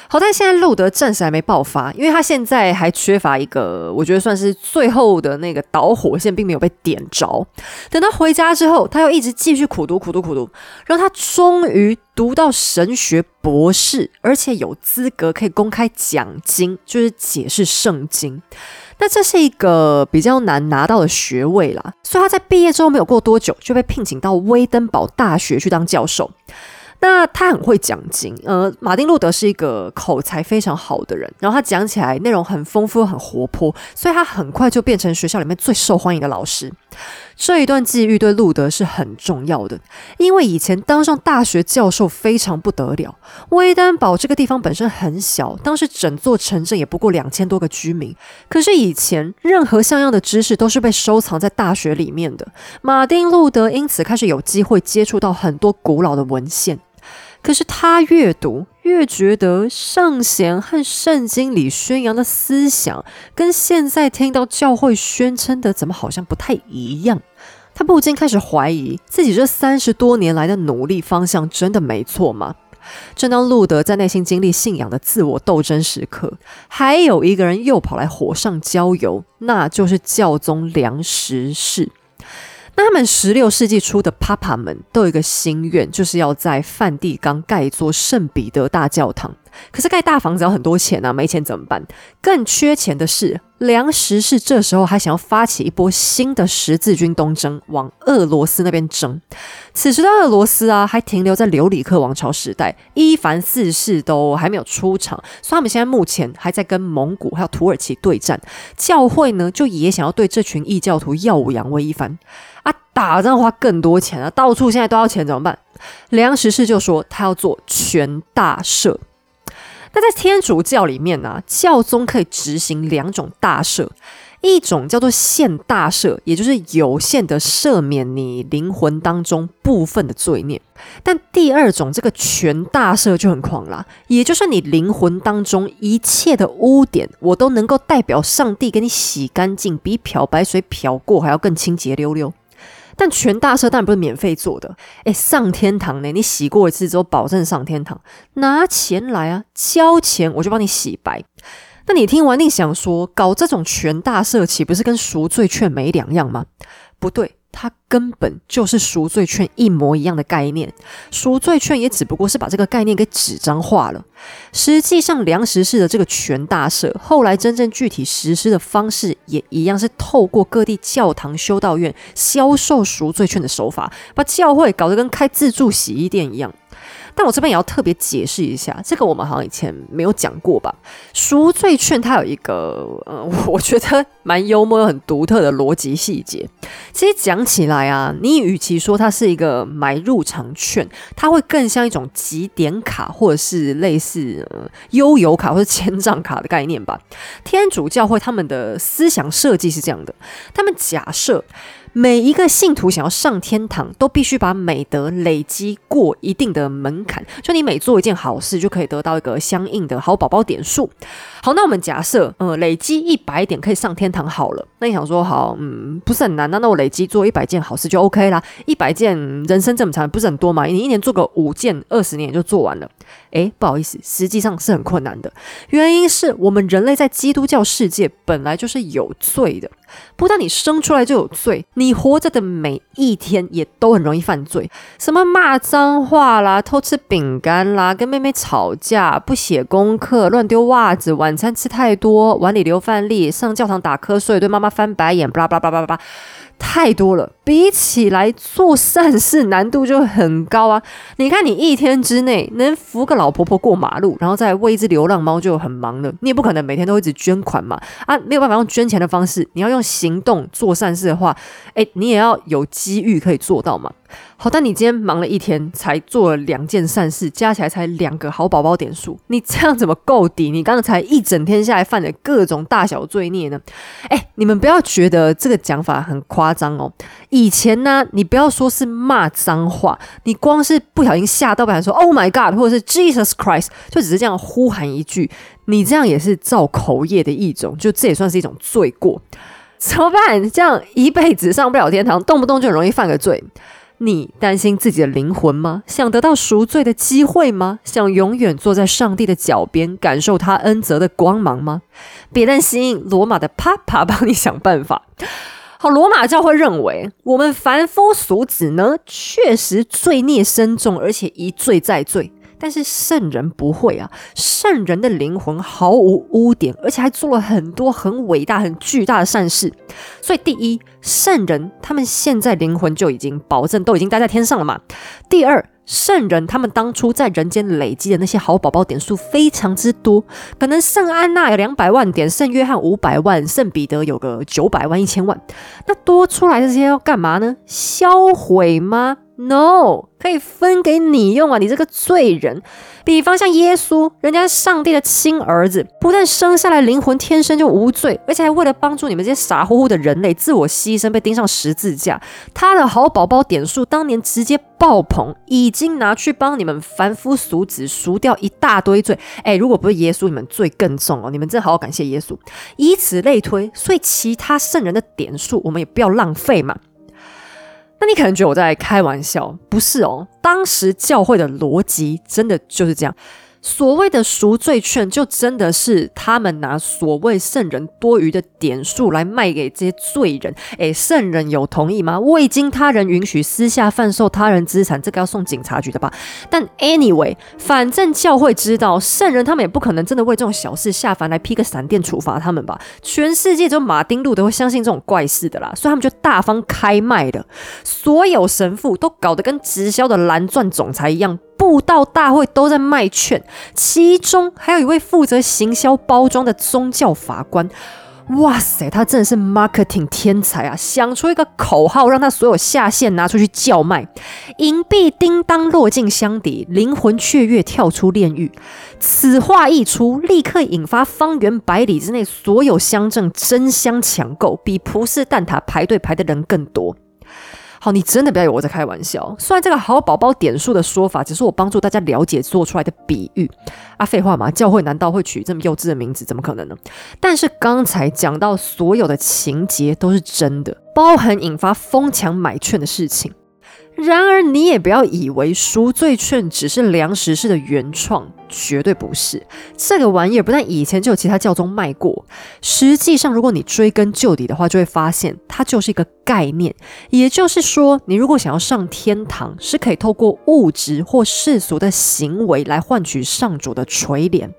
好在现在路德暂时还没爆发，因为他现在还缺乏一个，我觉得算是最后的那个导火线，并没有被点着。等他回家之后，他又一直继续苦读、苦读、苦读，然后他终于读到神学博士，而且有资格可以公开讲经，就是解释圣经。那这是一个比较难拿到的学位啦，所以他在毕业之后没有过多久，就被聘请到威登堡大学去当教授。那他很会讲经，呃，马丁路德是一个口才非常好的人，然后他讲起来内容很丰富、很活泼，所以他很快就变成学校里面最受欢迎的老师。这一段际遇对路德是很重要的，因为以前当上大学教授非常不得了。威丹堡这个地方本身很小，当时整座城镇也不过两千多个居民，可是以前任何像样的知识都是被收藏在大学里面的。马丁路德因此开始有机会接触到很多古老的文献。可是他越读越觉得圣贤和圣经里宣扬的思想，跟现在听到教会宣称的怎么好像不太一样。他不禁开始怀疑自己这三十多年来的努力方向真的没错吗？正当路德在内心经历信仰的自我斗争时刻，还有一个人又跑来火上浇油，那就是教宗梁十世。那他们十六世纪初的 Papa 们都有一个心愿，就是要在梵蒂冈盖一座圣彼得大教堂。可是盖大房子要很多钱啊，没钱怎么办？更缺钱的是，梁实是这时候还想要发起一波新的十字军东征，往俄罗斯那边征。此时的俄罗斯啊，还停留在留里克王朝时代，伊凡四世都还没有出场，所以他们现在目前还在跟蒙古还有土耳其对战。教会呢，就也想要对这群异教徒耀武扬威一番啊！打仗花更多钱啊，到处现在都要钱，怎么办？梁实是就说他要做全大赦。那在天主教里面呢，教宗可以执行两种大赦，一种叫做限大赦，也就是有限的赦免你灵魂当中部分的罪孽；但第二种这个全大赦就很狂啦，也就是你灵魂当中一切的污点，我都能够代表上帝给你洗干净，比漂白水漂过还要更清洁溜溜。但全大赦当然不是免费做的，哎，上天堂呢？你洗过一次之后，保证上天堂，拿钱来啊，交钱我就帮你洗白。那你听完，你想说，搞这种全大赦，岂不是跟赎罪券没两样吗？不对。它根本就是赎罪券一模一样的概念，赎罪券也只不过是把这个概念给纸张化了。实际上，梁实氏的这个全大赦，后来真正具体实施的方式也一样，是透过各地教堂、修道院销售赎罪券的手法，把教会搞得跟开自助洗衣店一样。但我这边也要特别解释一下，这个我们好像以前没有讲过吧？赎罪券它有一个，呃，我觉得蛮幽默又很独特的逻辑细节。其实讲起来啊，你与其说它是一个买入场券，它会更像一种集点卡，或者是类似悠游卡或者千账卡的概念吧。天主教会他们的思想设计是这样的，他们假设。每一个信徒想要上天堂，都必须把美德累积过一定的门槛。就你每做一件好事，就可以得到一个相应的好宝宝点数。好，那我们假设，呃，累积一百点可以上天堂好了。那你想说，好，嗯，不是很难那那我累积做一百件好事就 OK 啦。一百件，人生这么长，不是很多嘛？你一年做个五件，二十年就做完了。诶，不好意思，实际上是很困难的。原因是我们人类在基督教世界本来就是有罪的。不但你生出来就有罪，你活着的每一天也都很容易犯罪，什么骂脏话啦、偷吃饼干啦、跟妹妹吵架、不写功课、乱丢袜子、晚餐吃太多、碗里流饭粒、上教堂打瞌睡、对妈妈翻白眼，巴拉巴拉巴拉巴拉。太多了，比起来做善事难度就很高啊！你看，你一天之内能扶个老婆婆过马路，然后再喂一只流浪猫就很忙了。你也不可能每天都一直捐款嘛，啊，没有办法用捐钱的方式，你要用行动做善事的话，哎，你也要有机遇可以做到嘛。好，但你今天忙了一天，才做了两件善事，加起来才两个好宝宝点数，你这样怎么够底？你刚才一整天下来犯的各种大小罪孽呢？哎，你们不要觉得这个讲法很夸张哦。以前呢，你不要说是骂脏话，你光是不小心吓到，不然说 “Oh my God” 或者是 “Jesus Christ”，就只是这样呼喊一句，你这样也是造口业的一种，就这也算是一种罪过。(laughs) 怎么办？这样一辈子上不了天堂，动不动就很容易犯个罪。你担心自己的灵魂吗？想得到赎罪的机会吗？想永远坐在上帝的脚边，感受他恩泽的光芒吗？别担心，罗马的 Papa 帮你想办法。好，罗马教会认为，我们凡夫俗子呢，确实罪孽深重，而且一罪再罪。但是圣人不会啊，圣人的灵魂毫无污点，而且还做了很多很伟大、很巨大的善事。所以，第一，圣人他们现在灵魂就已经保证都已经待在天上了嘛。第二，圣人他们当初在人间累积的那些好宝宝点数非常之多，可能圣安娜有两百万点，圣约翰五百万，圣彼得有个九百万、一千万。那多出来的这些要干嘛呢？销毁吗？No，可以分给你用啊！你这个罪人，比方像耶稣，人家上帝的亲儿子，不但生下来灵魂天生就无罪，而且还为了帮助你们这些傻乎乎的人类，自我牺牲，被钉上十字架。他的好宝宝点数当年直接爆棚，已经拿去帮你们凡夫俗子赎掉一大堆罪。哎，如果不是耶稣，你们罪更重哦！你们真好好感谢耶稣。以此类推，所以其他圣人的点数，我们也不要浪费嘛。那你可能觉得我在开玩笑，不是哦。当时教会的逻辑真的就是这样。所谓的赎罪券，就真的是他们拿所谓圣人多余的点数来卖给这些罪人。诶，圣人有同意吗？未经他人允许私下贩售他人资产，这个要送警察局的吧？但 anyway，反正教会知道，圣人他们也不可能真的为这种小事下凡来劈个闪电处罚他们吧？全世界只有马丁路德会相信这种怪事的啦，所以他们就大方开卖的，所有神父都搞得跟直销的蓝钻总裁一样。布道大会都在卖券，其中还有一位负责行销包装的宗教法官。哇塞，他真的是 marketing 天才啊！想出一个口号，让他所有下线拿出去叫卖：银币叮当落进箱底，灵魂雀跃跳出炼狱。此话一出，立刻引发方圆百里之内所有乡镇争相抢购，比葡式蛋挞排队排的人更多。好，你真的不要以为我在开玩笑。虽然这个好宝宝点数的说法只是我帮助大家了解做出来的比喻啊，废话嘛，教会难道会取这么幼稚的名字？怎么可能呢？但是刚才讲到所有的情节都是真的，包含引发疯抢买券的事情。然而你也不要以为赎罪券只是粮食式的原创。绝对不是这个玩意儿，不但以前就有其他教宗卖过。实际上，如果你追根究底的话，就会发现它就是一个概念。也就是说，你如果想要上天堂，是可以透过物质或世俗的行为来换取上主的垂怜。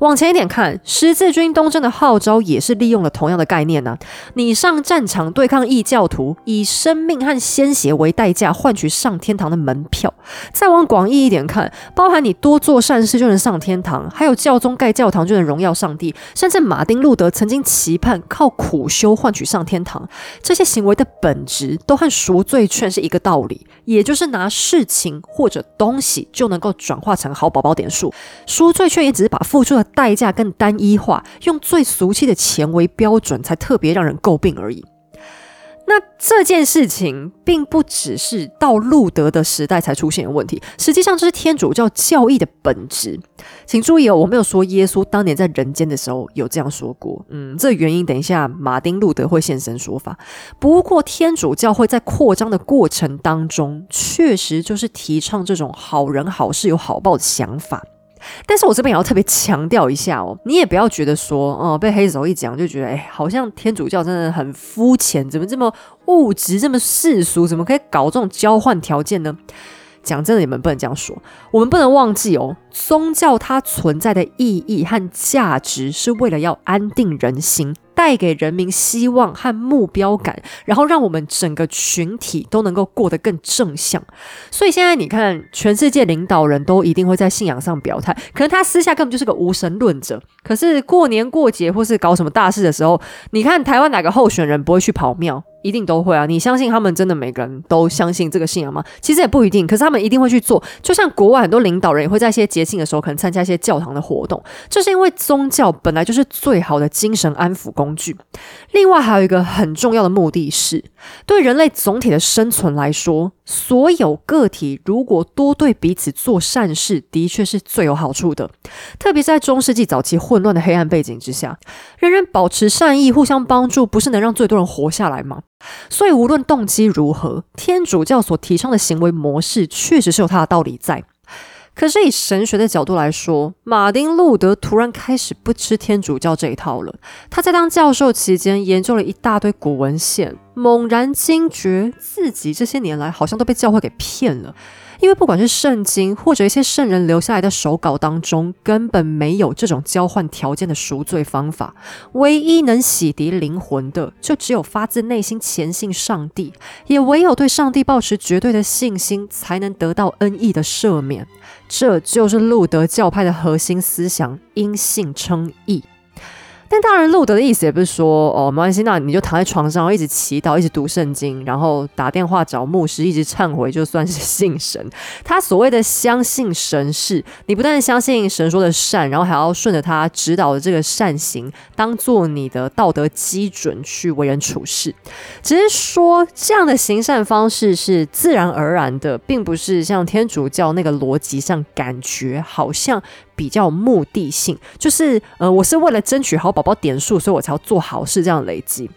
往前一点看，十字军东征的号召也是利用了同样的概念呢。你上战场对抗异教徒，以生命和鲜血为代价换取上天堂的门票。再往广义一点看，包含你多做善事就。就能上天堂，还有教宗盖教堂就能荣耀上帝，甚至马丁路德曾经期盼靠苦修换取上天堂，这些行为的本质都和赎罪券是一个道理，也就是拿事情或者东西就能够转化成好宝宝点数。赎罪券也只是把付出的代价更单一化，用最俗气的钱为标准，才特别让人诟病而已。那这件事情并不只是到路德的时代才出现的问题，实际上这是天主教教义的本质。请注意哦，我没有说耶稣当年在人间的时候有这样说过。嗯，这原因等一下马丁路德会现身说法。不过天主教会在扩张的过程当中，确实就是提倡这种好人好事有好报的想法。但是我这边也要特别强调一下哦，你也不要觉得说，哦，被黑手一讲就觉得，哎，好像天主教真的很肤浅，怎么这么物质，这么世俗，怎么可以搞这种交换条件呢？讲真的，你们不能这样说。我们不能忘记哦，宗教它存在的意义和价值是为了要安定人心，带给人民希望和目标感，然后让我们整个群体都能够过得更正向。所以现在你看，全世界领导人都一定会在信仰上表态，可能他私下根本就是个无神论者。可是过年过节或是搞什么大事的时候，你看台湾哪个候选人不会去跑庙？一定都会啊！你相信他们真的每个人都相信这个信仰吗？其实也不一定，可是他们一定会去做。就像国外很多领导人也会在一些节庆的时候，可能参加一些教堂的活动，这是因为宗教本来就是最好的精神安抚工具。另外还有一个很重要的目的是，对人类总体的生存来说，所有个体如果多对彼此做善事，的确是最有好处的。特别在中世纪早期混乱的黑暗背景之下，人人保持善意，互相帮助，不是能让最多人活下来吗？所以，无论动机如何，天主教所提倡的行为模式确实是有它的道理在。可是，以神学的角度来说，马丁·路德突然开始不吃天主教这一套了。他在当教授期间，研究了一大堆古文献，猛然惊觉自己这些年来好像都被教会给骗了。因为不管是圣经或者一些圣人留下来的手稿当中，根本没有这种交换条件的赎罪方法。唯一能洗涤灵魂的，就只有发自内心虔信上帝，也唯有对上帝保持绝对的信心，才能得到恩义的赦免。这就是路德教派的核心思想：因信称义。但当然，路德的意思也不是说哦，没关系，那你就躺在床上，一直祈祷，一直读圣经，然后打电话找牧师，一直忏悔，就算是信神。他所谓的相信神是，你不但相信神说的善，然后还要顺着他指导的这个善行，当做你的道德基准去为人处事。只是说，这样的行善方式是自然而然的，并不是像天主教那个逻辑上感觉好像。比较目的性，就是呃，我是为了争取好宝宝点数，所以我才要做好事，这样累积。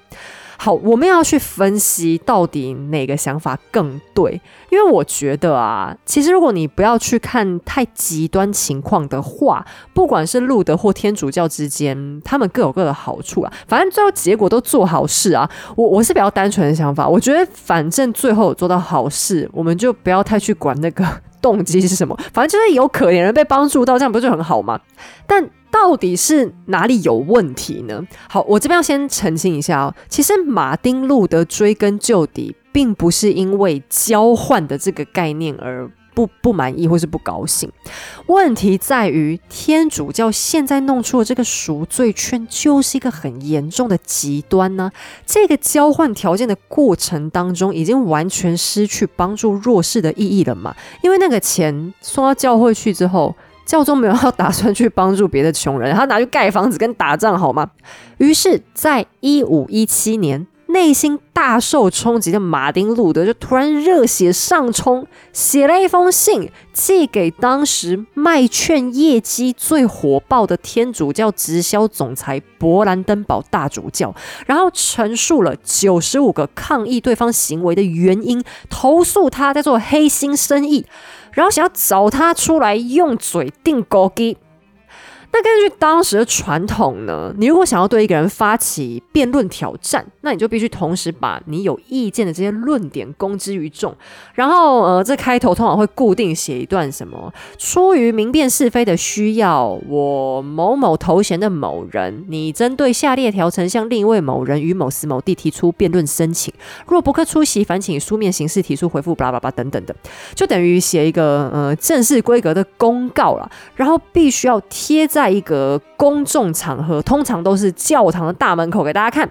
好，我们要去分析到底哪个想法更对，因为我觉得啊，其实如果你不要去看太极端情况的话，不管是路德或天主教之间，他们各有各的好处啊，反正最后结果都做好事啊。我我是比较单纯的想法，我觉得反正最后做到好事，我们就不要太去管那个。动机是什么？反正就是有可怜人被帮助到，这样不就很好吗？但到底是哪里有问题呢？好，我这边要先澄清一下哦。其实马丁路德追根究底，并不是因为交换的这个概念而。不不满意或是不高兴，问题在于天主教现在弄出的这个赎罪券就是一个很严重的极端呢。这个交换条件的过程当中，已经完全失去帮助弱势的意义了嘛？因为那个钱送到教会去之后，教宗没有要打算去帮助别的穷人，他拿去盖房子跟打仗好吗？于是，在一五一七年。内心大受冲击的马丁·路德就突然热血上冲，写了一封信寄给当时卖券业绩最火爆的天主教直销总裁勃兰登堡大主教，然后陈述了九十五个抗议对方行为的原因，投诉他在做黑心生意，然后想要找他出来用嘴定勾机。那根据当时的传统呢，你如果想要对一个人发起辩论挑战，那你就必须同时把你有意见的这些论点公之于众。然后，呃，这开头通常会固定写一段什么：出于明辨是非的需要，我某某头衔的某人，你针对下列条程向另一位某人与某时某地提出辩论申请，若不可出席，烦请书面形式提出回复，巴拉巴拉等等的，就等于写一个呃正式规格的公告了。然后必须要贴在。在一个公众场合，通常都是教堂的大门口给大家看。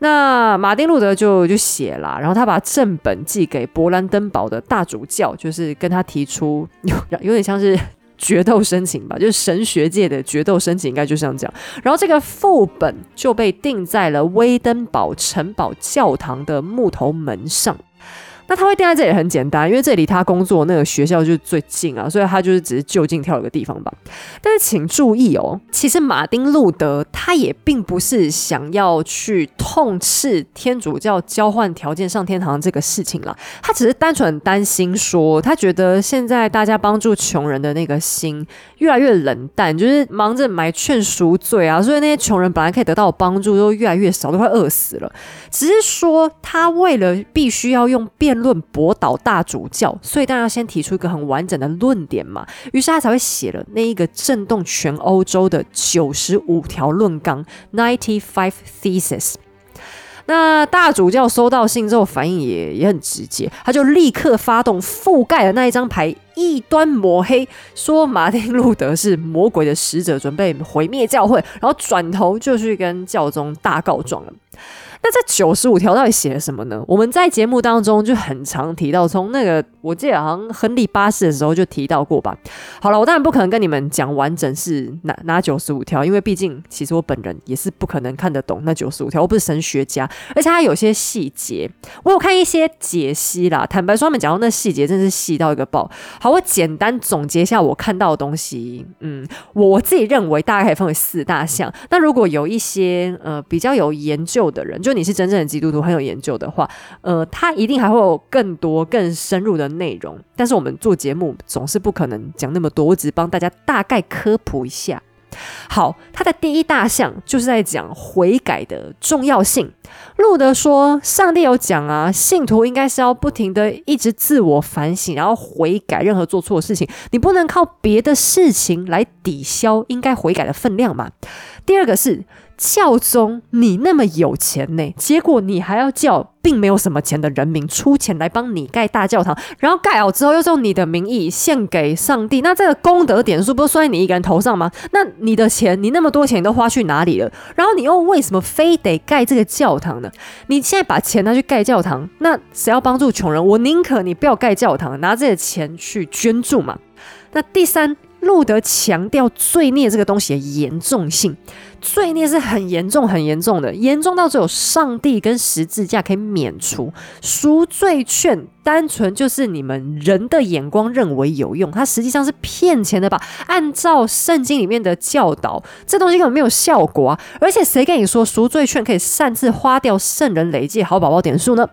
那马丁路德就就写了，然后他把正本寄给勃兰登堡的大主教，就是跟他提出 (laughs) 有有点像是决斗申请吧，就是神学界的决斗申请，应该就像这样。然后这个副本就被钉在了威登堡城堡教堂的木头门上。那他会定在这里很简单，因为这里他工作那个学校就是最近啊，所以他就是只是就近挑了个地方吧。但是请注意哦，其实马丁路德他也并不是想要去痛斥天主教交换条件上天堂这个事情了，他只是单纯担心说，他觉得现在大家帮助穷人的那个心越来越冷淡，就是忙着买劝赎罪啊，所以那些穷人本来可以得到帮助都越来越少，都快饿死了。只是说他为了必须要用变辩论驳倒大主教，所以当然要先提出一个很完整的论点嘛。于是他才会写了那一个震动全欧洲的九十五条论纲 （Ninety Five Theses）。那大主教收到信之后，反应也也很直接，他就立刻发动覆盖的那一张牌，一端抹黑，说马丁路德是魔鬼的使者，准备毁灭教会，然后转头就去跟教宗大告状了。那这九十五条到底写了什么呢？我们在节目当中就很常提到，从那个我记得好像亨利八世的时候就提到过吧。好了，我当然不可能跟你们讲完整是哪哪九十五条，因为毕竟其实我本人也是不可能看得懂那九十五条，我不是神学家，而且它有些细节，我有看一些解析啦。坦白说，他们讲到那细节真是细到一个爆。好，我简单总结一下我看到的东西。嗯，我自己认为大概可以分为四大项。那如果有一些呃比较有研究的人，就你是真正的基督徒，很有研究的话，呃，他一定还会有更多更深入的内容。但是我们做节目总是不可能讲那么多，我只帮大家大概科普一下。好，他的第一大项就是在讲悔改的重要性。路德说，上帝有讲啊，信徒应该是要不停的一直自我反省，然后悔改任何做错的事情。你不能靠别的事情来抵消应该悔改的分量嘛。第二个是。教宗，你那么有钱呢，结果你还要叫并没有什么钱的人民出钱来帮你盖大教堂，然后盖好之后又用你的名义献给上帝，那这个功德点数不都算在你一个人头上吗？那你的钱，你那么多钱都花去哪里了？然后你又为什么非得盖这个教堂呢？你现在把钱拿去盖教堂，那谁要帮助穷人？我宁可你不要盖教堂，拿这些钱去捐助嘛。那第三。路德强调罪孽这个东西的严重性，罪孽是很严重、很严重的，严重到只有上帝跟十字架可以免除赎罪券，单纯就是你们人的眼光认为有用，它实际上是骗钱的吧？按照圣经里面的教导，这东西根本没有效果啊！而且谁跟你说赎罪券可以擅自花掉圣人累计好宝宝点数呢？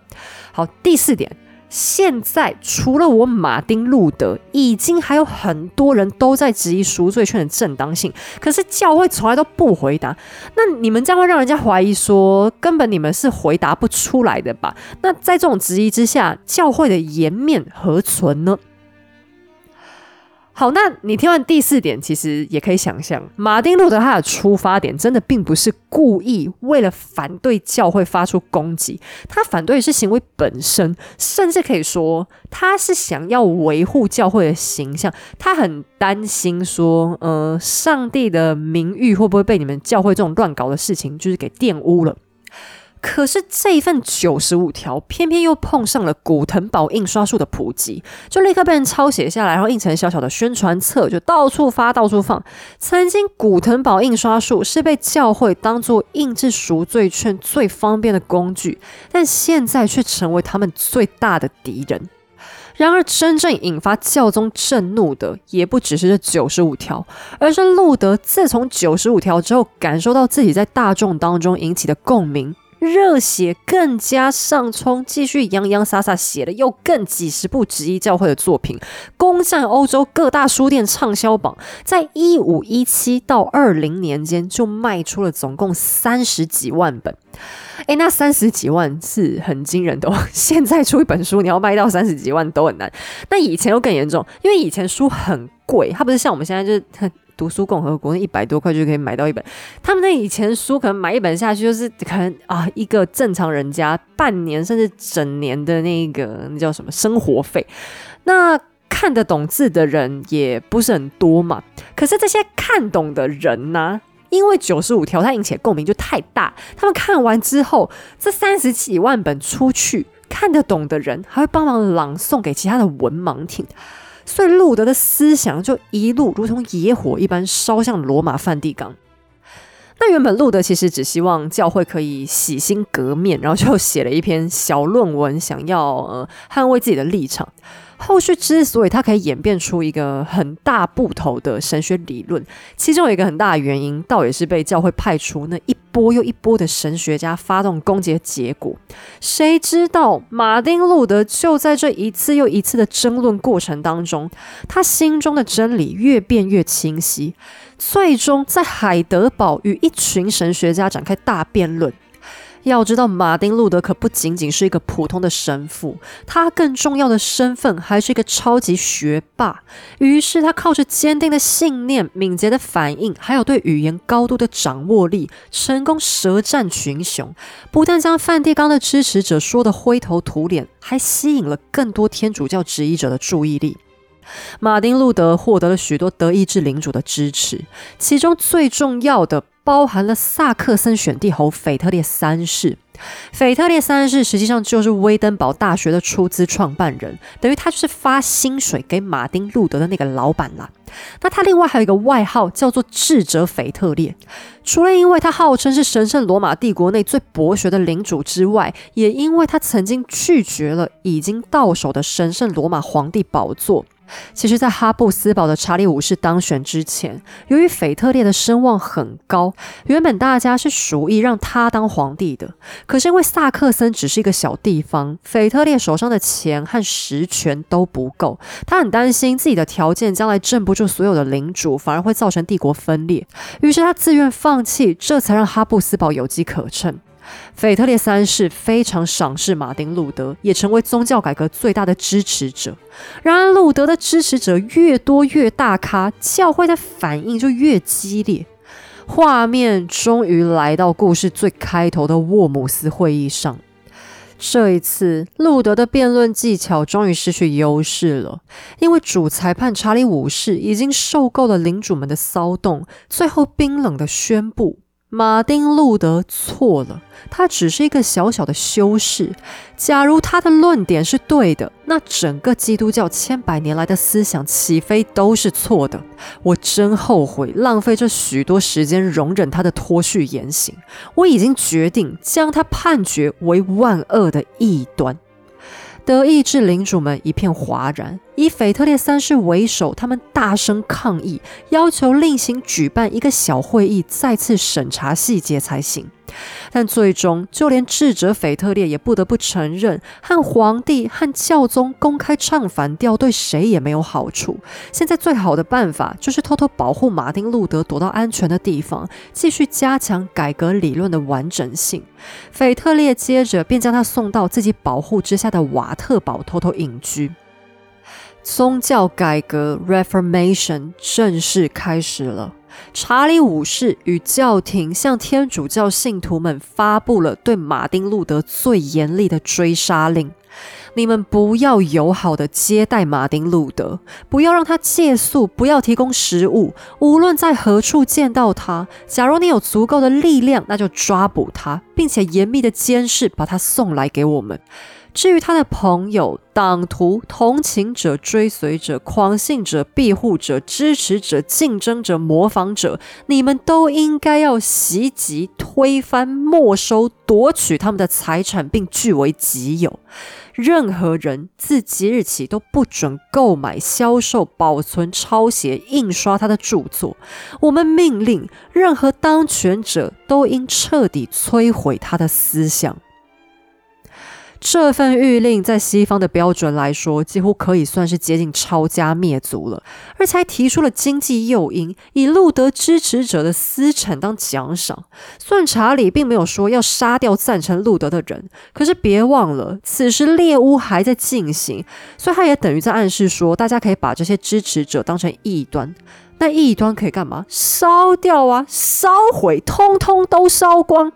好，第四点。现在除了我马丁路德，已经还有很多人都在质疑赎罪券的正当性。可是教会从来都不回答，那你们这样会让人家怀疑说，根本你们是回答不出来的吧？那在这种质疑之下，教会的颜面何存呢？好，那你听完第四点，其实也可以想象，马丁路德他的出发点真的并不是故意为了反对教会发出攻击，他反对是行为本身，甚至可以说他是想要维护教会的形象，他很担心说，呃，上帝的名誉会不会被你们教会这种乱搞的事情就是给玷污了。可是这一份九十五条，偏偏又碰上了古腾堡印刷术的普及，就立刻被人抄写下来，然后印成小小的宣传册，就到处发、到处放。曾经古腾堡印刷术是被教会当做印制赎罪券最方便的工具，但现在却成为他们最大的敌人。然而，真正引发教宗震怒的，也不只是这九十五条，而是路德自从九十五条之后，感受到自己在大众当中引起的共鸣。热血更加上冲，继续洋洋洒洒写了又更几十部直译教会的作品，攻占欧洲各大书店畅销榜。在一五一七到二零年间，就卖出了总共三十几万本。诶，那三十几万是很惊人的。(laughs) 现在出一本书，你要卖到三十几万都很难。那以前又更严重，因为以前书很贵，它不是像我们现在就是。读书共和国那一百多块就可以买到一本，他们那以前书可能买一本下去就是可能啊一个正常人家半年甚至整年的那个那叫什么生活费，那看得懂字的人也不是很多嘛。可是这些看懂的人呢，因为九十五条它引起共鸣就太大，他们看完之后，这三十几万本出去，看得懂的人还会帮忙朗诵给其他的文盲听。所以路德的思想就一路如同野火一般烧向罗马梵蒂冈。那原本路德其实只希望教会可以洗心革面，然后就写了一篇小论文，想要捍卫自己的立场。后续之所以他可以演变出一个很大部头的神学理论，其中有一个很大的原因，倒也是被教会派出那一波又一波的神学家发动攻击的结果。谁知道马丁路德就在这一次又一次的争论过程当中，他心中的真理越变越清晰。最终，在海德堡与一群神学家展开大辩论。要知道，马丁路德可不仅仅是一个普通的神父，他更重要的身份还是一个超级学霸。于是，他靠着坚定的信念、敏捷的反应，还有对语言高度的掌握力，成功舌战群雄。不但将梵蒂冈的支持者说得灰头土脸，还吸引了更多天主教质疑者的注意力。马丁路德获得了许多德意志领主的支持，其中最重要的包含了萨克森选帝侯腓特烈三世。腓特烈三世实际上就是威登堡大学的出资创办人，等于他就是发薪水给马丁路德的那个老板啦。那他另外还有一个外号叫做智者腓特烈，除了因为他号称是神圣罗马帝国内最博学的领主之外，也因为他曾经拒绝了已经到手的神圣罗马皇帝宝座。其实，在哈布斯堡的查理五世当选之前，由于腓特烈的声望很高，原本大家是属意让他当皇帝的。可是因为萨克森只是一个小地方，腓特烈手上的钱和实权都不够，他很担心自己的条件将来镇不住所有的领主，反而会造成帝国分裂。于是他自愿放弃，这才让哈布斯堡有机可乘。腓特烈三世非常赏识马丁路德，也成为宗教改革最大的支持者。然而，路德的支持者越多越大咖，教会的反应就越激烈。画面终于来到故事最开头的沃姆斯会议上。这一次，路德的辩论技巧终于失去优势了，因为主裁判查理五世已经受够了领主们的骚动，最后冰冷的宣布。马丁路德错了，他只是一个小小的修士。假如他的论点是对的，那整个基督教千百年来的思想起飞都是错的。我真后悔浪费这许多时间容忍他的脱序言行。我已经决定将他判决为万恶的异端。德意志领主们一片哗然，以腓特烈三世为首，他们大声抗议，要求另行举办一个小会议，再次审查细节才行。但最终，就连智者腓特烈也不得不承认，和皇帝和教宗公开唱反调，对谁也没有好处。现在最好的办法就是偷偷保护马丁路德，躲到安全的地方，继续加强改革理论的完整性。腓特烈接着便将他送到自己保护之下的瓦特堡，偷偷隐居。宗教改革 （Reformation） 正式开始了。查理五世与教廷向天主教信徒们发布了对马丁路德最严厉的追杀令：你们不要友好的接待马丁路德，不要让他借宿，不要提供食物。无论在何处见到他，假如你有足够的力量，那就抓捕他，并且严密的监视，把他送来给我们。至于他的朋友、党徒、同情者、追随者、狂信者、庇护者、支持者、竞争者、模仿者，你们都应该要袭击、推翻、没收、夺取他们的财产，并据为己有。任何人自即日起都不准购买、销售、保存、抄写、印刷他的著作。我们命令任何当权者都应彻底摧毁他的思想。这份谕令在西方的标准来说，几乎可以算是接近抄家灭族了，而且还提出了经济诱因，以路德支持者的私产当奖赏。虽然查理并没有说要杀掉赞成路德的人，可是别忘了，此时猎巫还在进行，所以他也等于在暗示说，大家可以把这些支持者当成异端。那异端可以干嘛？烧掉啊，烧毁，通通都烧光。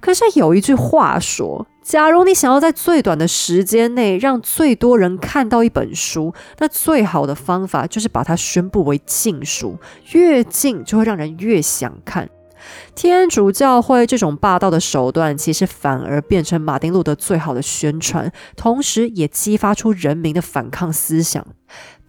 可是有一句话说。假如你想要在最短的时间内让最多人看到一本书，那最好的方法就是把它宣布为禁书。越禁就会让人越想看。天主教会这种霸道的手段，其实反而变成马丁路德最好的宣传，同时也激发出人民的反抗思想。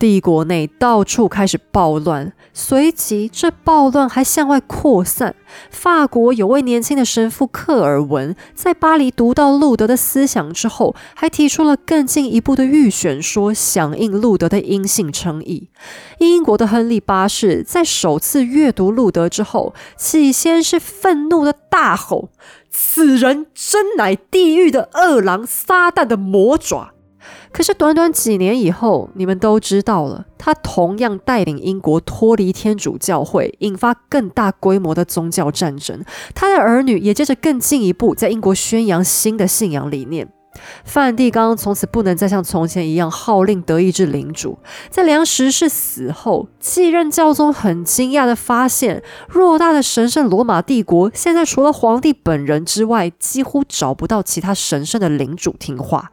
帝国内到处开始暴乱，随即这暴乱还向外扩散。法国有位年轻的神父克尔文，在巴黎读到路德的思想之后，还提出了更进一步的预选说，响应路德的阴性称义。英国的亨利八世在首次阅读路德之后，起先是愤怒的大吼：“此人真乃地狱的恶狼，撒旦的魔爪。”可是短短几年以后，你们都知道了，他同样带领英国脱离天主教会，引发更大规模的宗教战争。他的儿女也接着更进一步，在英国宣扬新的信仰理念。梵蒂冈从此不能再像从前一样号令德意志领主。在梁十世死后，继任教宗很惊讶地发现，偌大的神圣罗马帝国，现在除了皇帝本人之外，几乎找不到其他神圣的领主听话。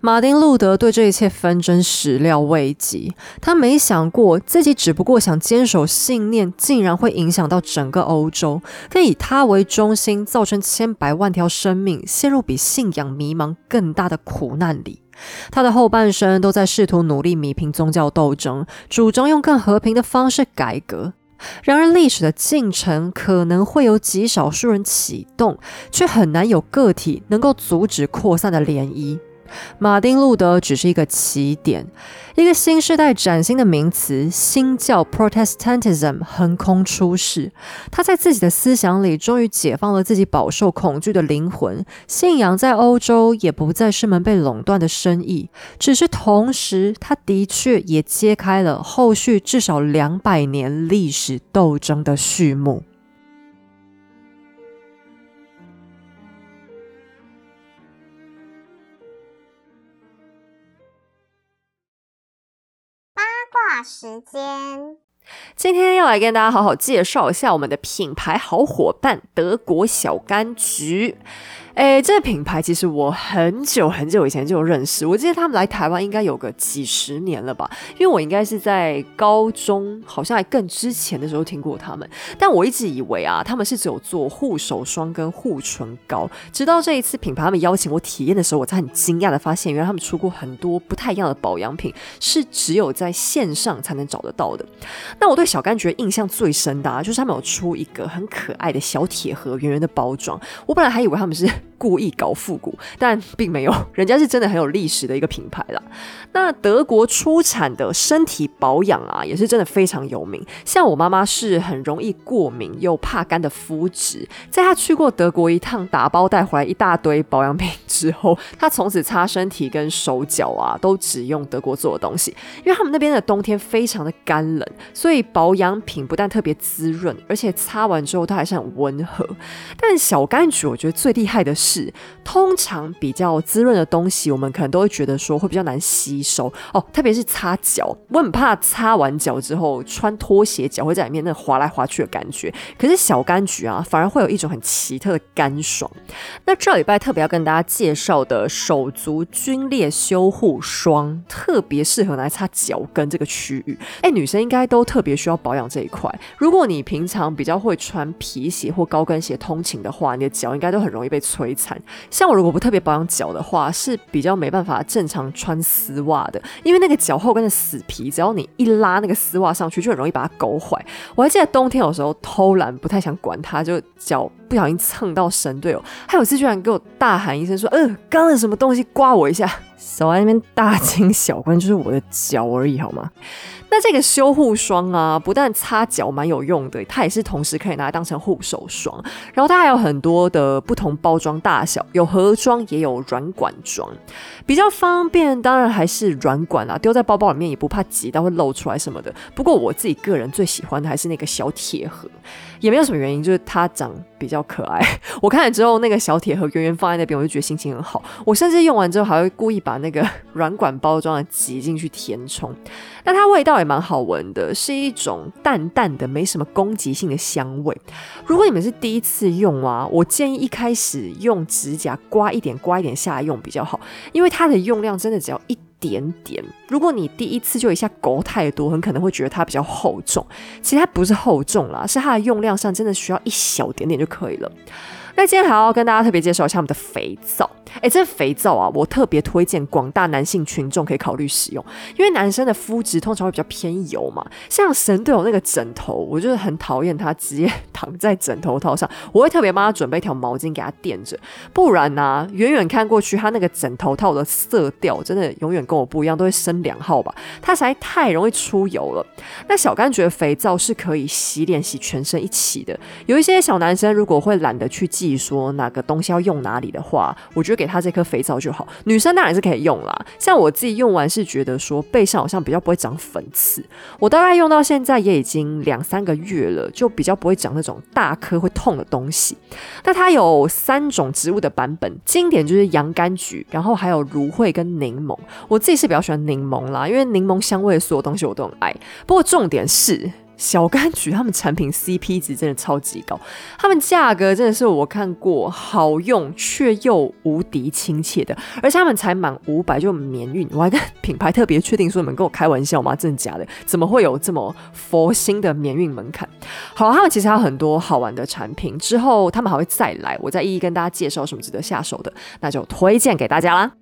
马丁·路德对这一切纷争始料未及，他没想过自己只不过想坚守信念，竟然会影响到整个欧洲，更以他为中心，造成千百万条生命陷入比信仰迷茫更大的苦难里。他的后半生都在试图努力弥平宗教斗争，主张用更和平的方式改革。然而，历史的进程可能会由极少数人启动，却很难有个体能够阻止扩散的涟漪。马丁·路德只是一个起点，一个新时代崭新的名词——新教 （Protestantism） 横空出世。他在自己的思想里，终于解放了自己饱受恐惧的灵魂。信仰在欧洲也不再是门被垄断的生意，只是同时，他的确也揭开了后续至少两百年历史斗争的序幕。时间，今天要来跟大家好好介绍一下我们的品牌好伙伴——德国小柑橘。哎，这个品牌其实我很久很久以前就认识，我记得他们来台湾应该有个几十年了吧，因为我应该是在高中，好像还更之前的时候听过他们。但我一直以为啊，他们是只有做护手霜跟护唇膏，直到这一次品牌他们邀请我体验的时候，我才很惊讶的发现，原来他们出过很多不太一样的保养品，是只有在线上才能找得到的。那我对小柑橘印象最深的，啊，就是他们有出一个很可爱的小铁盒，圆圆的包装。我本来还以为他们是。故意搞复古，但并没有，人家是真的很有历史的一个品牌了。那德国出产的身体保养啊，也是真的非常有名。像我妈妈是很容易过敏又怕干的肤质，在她去过德国一趟，打包带回来一大堆保养品之后，她从此擦身体跟手脚啊，都只用德国做的东西，因为他们那边的冬天非常的干冷，所以保养品不但特别滋润，而且擦完之后它还是很温和。但小柑橘，我觉得最厉害的是，通常比较滋润的东西，我们可能都会觉得说会比较难吸。收哦，特别是擦脚，我很怕擦完脚之后穿拖鞋脚会在里面那滑来滑去的感觉。可是小柑橘啊，反而会有一种很奇特的干爽。那这礼拜特别要跟大家介绍的手足皲裂修护霜，特别适合拿来擦脚跟这个区域。哎，女生应该都特别需要保养这一块。如果你平常比较会穿皮鞋或高跟鞋通勤的话，你的脚应该都很容易被摧残。像我如果不特别保养脚的话，是比较没办法正常穿丝袜。的，因为那个脚后跟的死皮，只要你一拉那个丝袜上去，就很容易把它勾坏。我还记得冬天有时候偷懒，不太想管它，就脚不小心蹭到神队友。还有次居然给我大喊一声说：“呃，刚刚什么东西刮我一下？” (laughs) 手在那边大惊小怪，就是我的脚而已，好吗？那这个修护霜啊，不但擦脚蛮有用的，它也是同时可以拿来当成护手霜。然后它还有很多的不同包装大小，有盒装也有软管装，比较方便。当然还是软管啊，丢在包包里面也不怕挤到会漏出来什么的。不过我自己个人最喜欢的还是那个小铁盒。也没有什么原因，就是它长比较可爱。(laughs) 我看了之后，那个小铁盒圆圆放在那边，我就觉得心情很好。我甚至用完之后还会故意把那个软管包装的挤进去填充。那它味道也蛮好闻的，是一种淡淡的、没什么攻击性的香味。如果你们是第一次用啊，我建议一开始用指甲刮一点、刮一点下来用比较好，因为它的用量真的只要一。点点，如果你第一次就一下勾太多，很可能会觉得它比较厚重。其实它不是厚重啦，是它的用量上真的需要一小点点就可以了。那今天还要跟大家特别介绍一下我们的肥皂。哎，这肥皂啊，我特别推荐广大男性群众可以考虑使用，因为男生的肤质通常会比较偏油嘛。像神队友那个枕头，我就是很讨厌他直接躺在枕头套上，我会特别帮他准备一条毛巾给他垫着，不然呢，远远看过去，他那个枕头套的色调真的永远跟我不一样，都会升两号吧。它实在太容易出油了。那小甘觉得肥皂是可以洗脸洗全身一起的，有一些小男生如果会懒得去记说哪个东西要用哪里的话，我觉得。给他这颗肥皂就好，女生当然是可以用啦。像我自己用完是觉得说背上好像比较不会长粉刺，我大概用到现在也已经两三个月了，就比较不会长那种大颗会痛的东西。那它有三种植物的版本，经典就是洋甘菊，然后还有芦荟跟柠檬。我自己是比较喜欢柠檬啦，因为柠檬香味所有东西我都很爱。不过重点是。小柑橘他们产品 CP 值真的超级高，他们价格真的是我看过好用却又无敌亲切的，而且他们才满五百就免运，我还跟品牌特别确定说你们跟我开玩笑吗？真的假的？怎么会有这么佛心的免运门槛？好，他们其实还有很多好玩的产品，之后他们还会再来，我再一一跟大家介绍什么值得下手的，那就推荐给大家啦。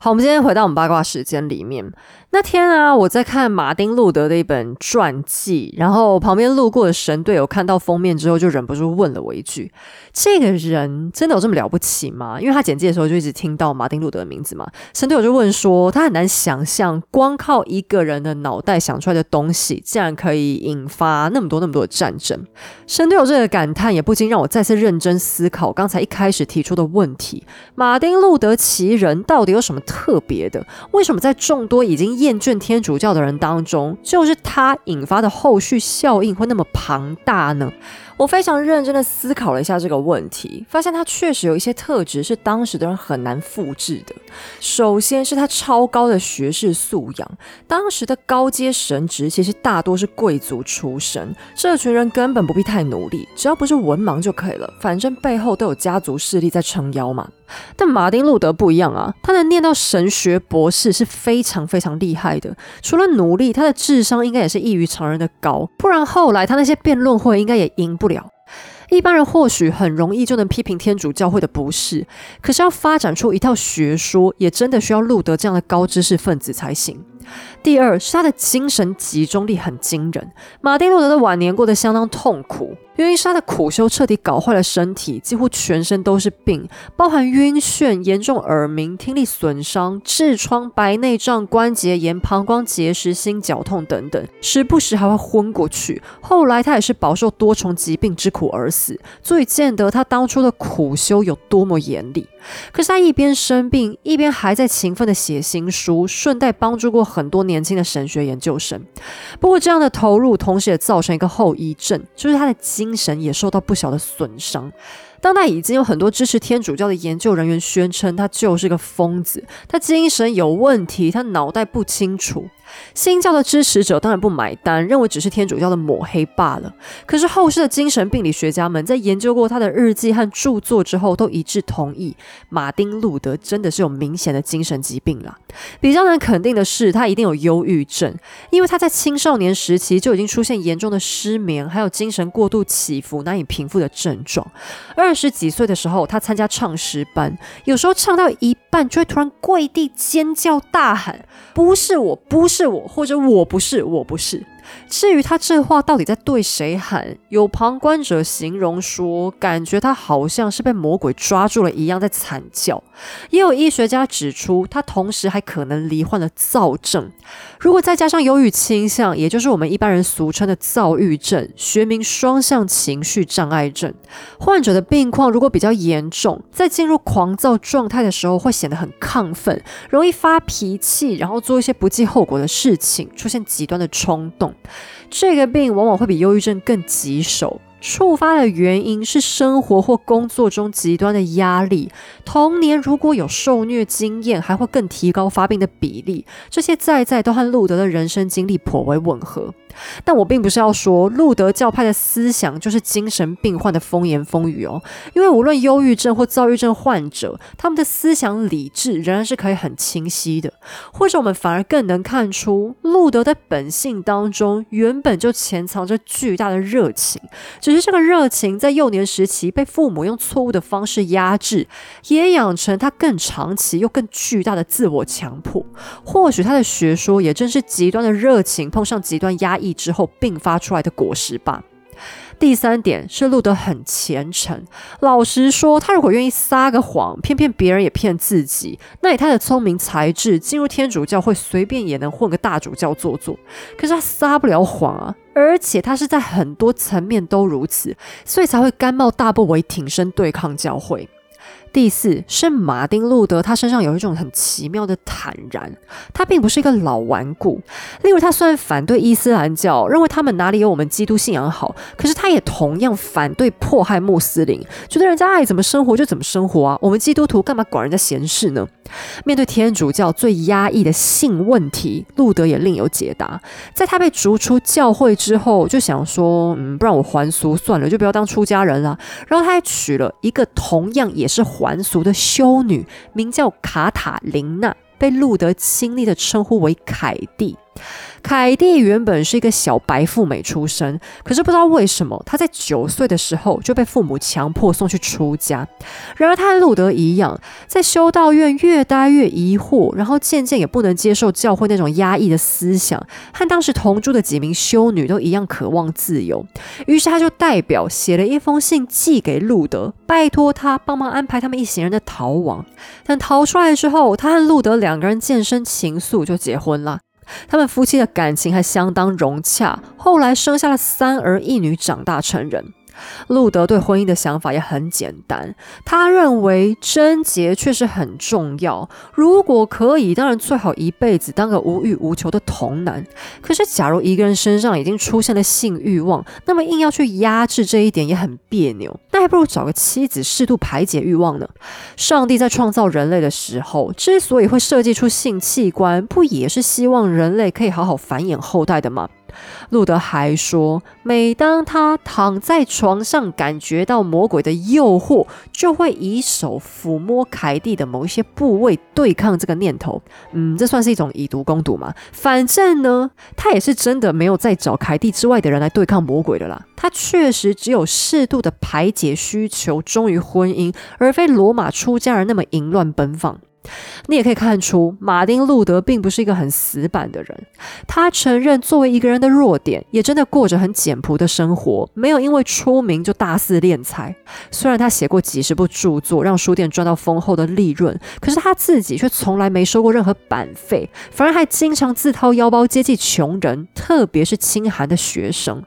好，我们今天回到我们八卦时间里面。那天啊，我在看马丁路德的一本传记，然后旁边路过的神队友看到封面之后，就忍不住问了我一句：“这个人真的有这么了不起吗？” (laughs) 因为他简介的时候就一直听到马丁路德的名字嘛。神队友就问说：“他很难想象，光靠一个人的脑袋想出来的东西，竟然可以引发那么多那么多的战争。”神队友这个感叹也不禁让我再次认真思考刚才一开始提出的问题：马丁路德其人到底有什么特别的？为什么在众多已经厌倦天主教的人当中，就是他引发的后续效应会那么庞大呢？我非常认真的思考了一下这个问题，发现他确实有一些特质是当时的人很难复制的。首先是他超高的学识素养，当时的高阶神职其实大多是贵族出身，这群人根本不必太努力，只要不是文盲就可以了，反正背后都有家族势力在撑腰嘛。但马丁路德不一样啊，他能念到神学博士是非常非常厉害的。除了努力，他的智商应该也是异于常人的高，不然后来他那些辩论会应该也赢不了。一般人或许很容易就能批评天主教会的不是，可是要发展出一套学说，也真的需要路德这样的高知识分子才行。第二是他的精神集中力很惊人。马丁路德的晚年过得相当痛苦。因是他的苦修彻底搞坏了身体，几乎全身都是病，包含晕眩、严重耳鸣、听力损伤、痔疮、白内障、关节炎、膀胱结石、心绞痛等等，时不时还会昏过去。后来他也是饱受多重疾病之苦而死，足以见得他当初的苦修有多么严厉。可是他一边生病，一边还在勤奋的写新书，顺带帮助过很多年轻的神学研究生。不过这样的投入，同时也造成一个后遗症，就是他的精。精神也受到不小的损伤。当代已经有很多支持天主教的研究人员宣称，他就是个疯子，他精神有问题，他脑袋不清楚。新教的支持者当然不买单，认为只是天主教的抹黑罢了。可是后世的精神病理学家们在研究过他的日记和著作之后，都一致同意，马丁路德真的是有明显的精神疾病了。比较难肯定的是，他一定有忧郁症，因为他在青少年时期就已经出现严重的失眠，还有精神过度起伏难以平复的症状。二十几岁的时候，他参加唱诗班，有时候唱到一半就会突然跪地尖叫大喊：“不是我，不是。”是我，或者我不是，我不是。至于他这话到底在对谁喊，有旁观者形容说，感觉他好像是被魔鬼抓住了一样在惨叫。也有医学家指出，他同时还可能罹患了躁症。如果再加上忧郁倾向，也就是我们一般人俗称的躁郁症，学名双向情绪障碍症。患者的病况如果比较严重，在进入狂躁状态的时候，会显得很亢奋，容易发脾气，然后做一些不计后果的事情，出现极端的冲动。这个病往往会比忧郁症更棘手。触发的原因是生活或工作中极端的压力，童年如果有受虐经验，还会更提高发病的比例。这些在在都和路德的人生经历颇为吻合。但我并不是要说路德教派的思想就是精神病患的风言风语哦，因为无论忧郁症或躁郁症患者，他们的思想理智仍然是可以很清晰的。或者我们反而更能看出，路德的本性当中原本就潜藏着巨大的热情，只是这个热情在幼年时期被父母用错误的方式压制，也养成他更长期又更巨大的自我强迫。或许他的学说也正是极端的热情碰上极端压抑之后并发出来的果实吧。第三点是路德很虔诚。老实说，他如果愿意撒个谎，骗骗别人也骗自己，那以他的聪明才智，进入天主教会随便也能混个大主教做做。可是他撒不了谎啊，而且他是在很多层面都如此，所以才会甘冒大不韪挺身对抗教会。第四是马丁路德，他身上有一种很奇妙的坦然，他并不是一个老顽固。例如，他虽然反对伊斯兰教，认为他们哪里有我们基督信仰好，可是他也同样反对迫害穆斯林，觉得人家爱怎么生活就怎么生活啊，我们基督徒干嘛管人家闲事呢？面对天主教最压抑的性问题，路德也另有解答。在他被逐出教会之后，就想说，嗯，不然我还俗算了，就不要当出家人了。然后他还娶了一个同样也是。还凡俗的修女名叫卡塔琳娜，被路德亲昵的称呼为凯蒂。凯蒂原本是一个小白富美出身，可是不知道为什么，她在九岁的时候就被父母强迫送去出家。然而，她和路德一样，在修道院越待越疑惑，然后渐渐也不能接受教会那种压抑的思想，和当时同住的几名修女都一样渴望自由。于是，他就代表写了一封信寄给路德，拜托他帮忙安排他们一行人的逃亡。但逃出来之后，他和路德两个人渐生情愫，就结婚了。他们夫妻的感情还相当融洽，后来生下了三儿一女，长大成人。路德对婚姻的想法也很简单，他认为贞洁确实很重要。如果可以，当然最好一辈子当个无欲无求的童男。可是，假如一个人身上已经出现了性欲望，那么硬要去压制这一点也很别扭。那还不如找个妻子适度排解欲望呢。上帝在创造人类的时候，之所以会设计出性器官，不也是希望人类可以好好繁衍后代的吗？路德还说，每当他躺在床上，感觉到魔鬼的诱惑，就会以手抚摸凯蒂的某一些部位，对抗这个念头。嗯，这算是一种以毒攻毒吗？反正呢，他也是真的没有再找凯蒂之外的人来对抗魔鬼的啦。他确实只有适度的排解需求，忠于婚姻，而非罗马出家人那么淫乱奔放。你也可以看出，马丁·路德并不是一个很死板的人。他承认作为一个人的弱点，也真的过着很简朴的生活，没有因为出名就大肆敛财。虽然他写过几十部著作，让书店赚到丰厚的利润，可是他自己却从来没收过任何版费，反而还经常自掏腰包接济穷人，特别是清寒的学生。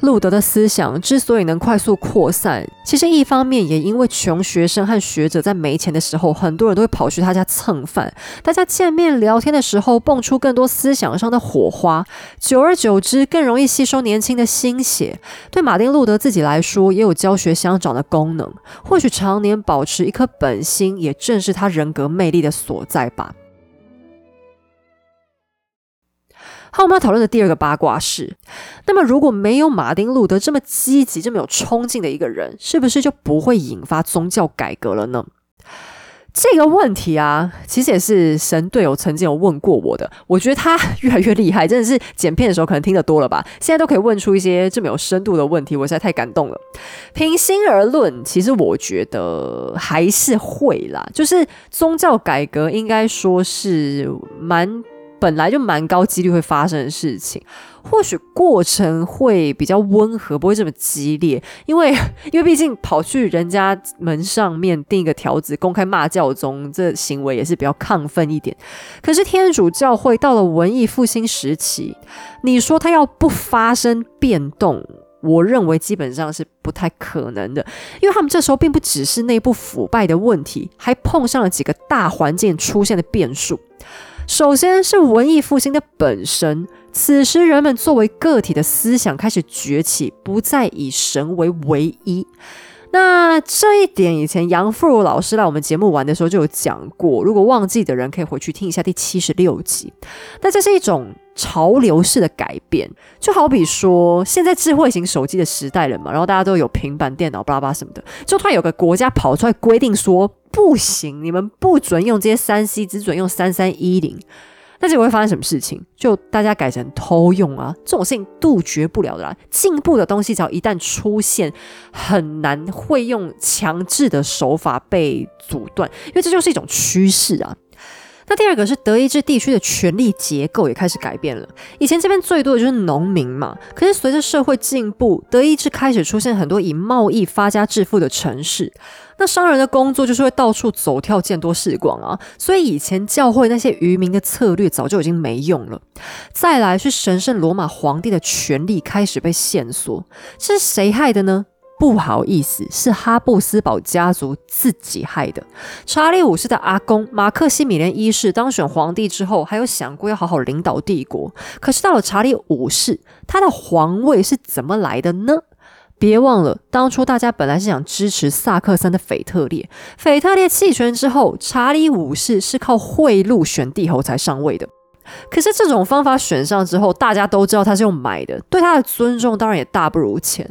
路德的思想之所以能快速扩散，其实一方面也因为穷学生和学者在没钱的时候，很多人都会跑去他家蹭饭。大家见面聊天的时候，蹦出更多思想上的火花，久而久之，更容易吸收年轻的心血。对马丁路德自己来说，也有教学相长的功能。或许常年保持一颗本心，也正是他人格魅力的所在吧。好，我们要讨论的第二个八卦是：那么如果没有马丁路德这么积极、这么有冲劲的一个人，是不是就不会引发宗教改革了呢？这个问题啊，其实也是神队友曾经有问过我的。我觉得他越来越厉害，真的是剪片的时候可能听得多了吧。现在都可以问出一些这么有深度的问题，我实在太感动了。平心而论，其实我觉得还是会啦，就是宗教改革应该说是蛮。本来就蛮高几率会发生的事情，或许过程会比较温和，不会这么激烈，因为 (laughs) 因为毕竟跑去人家门上面订一个条子，公开骂教宗，这行为也是比较亢奋一点。可是天主教会到了文艺复兴时期，你说他要不发生变动，我认为基本上是不太可能的，因为他们这时候并不只是内部腐败的问题，还碰上了几个大环境出现的变数。首先是文艺复兴的本身，此时人们作为个体的思想开始崛起，不再以神为唯一。那这一点以前杨富如老师来我们节目玩的时候就有讲过，如果忘记的人可以回去听一下第七十六集。那这是一种潮流式的改变，就好比说现在智慧型手机的时代了嘛，然后大家都有平板电脑、巴拉巴什么的，就突然有个国家跑出来规定说不行，你们不准用这些三 C，只准用三三一零。那结果会发生什么事情？就大家改成偷用啊，这种事情杜绝不了的啦。进步的东西只要一旦出现，很难会用强制的手法被阻断，因为这就是一种趋势啊。那第二个是德意志地区的权力结构也开始改变了。以前这边最多的就是农民嘛，可是随着社会进步，德意志开始出现很多以贸易发家致富的城市。那商人的工作就是会到处走跳，见多识广啊，所以以前教会那些渔民的策略早就已经没用了。再来是神圣罗马皇帝的权力开始被限缩，这是谁害的呢？不好意思，是哈布斯堡家族自己害的。查理五世的阿公马克西米连一世当选皇帝之后，还有想过要好好领导帝国。可是到了查理五世，他的皇位是怎么来的呢？别忘了，当初大家本来是想支持萨克森的腓特烈，腓特烈弃权之后，查理五世是靠贿赂选帝侯才上位的。可是这种方法选上之后，大家都知道他是用买的，对他的尊重当然也大不如前。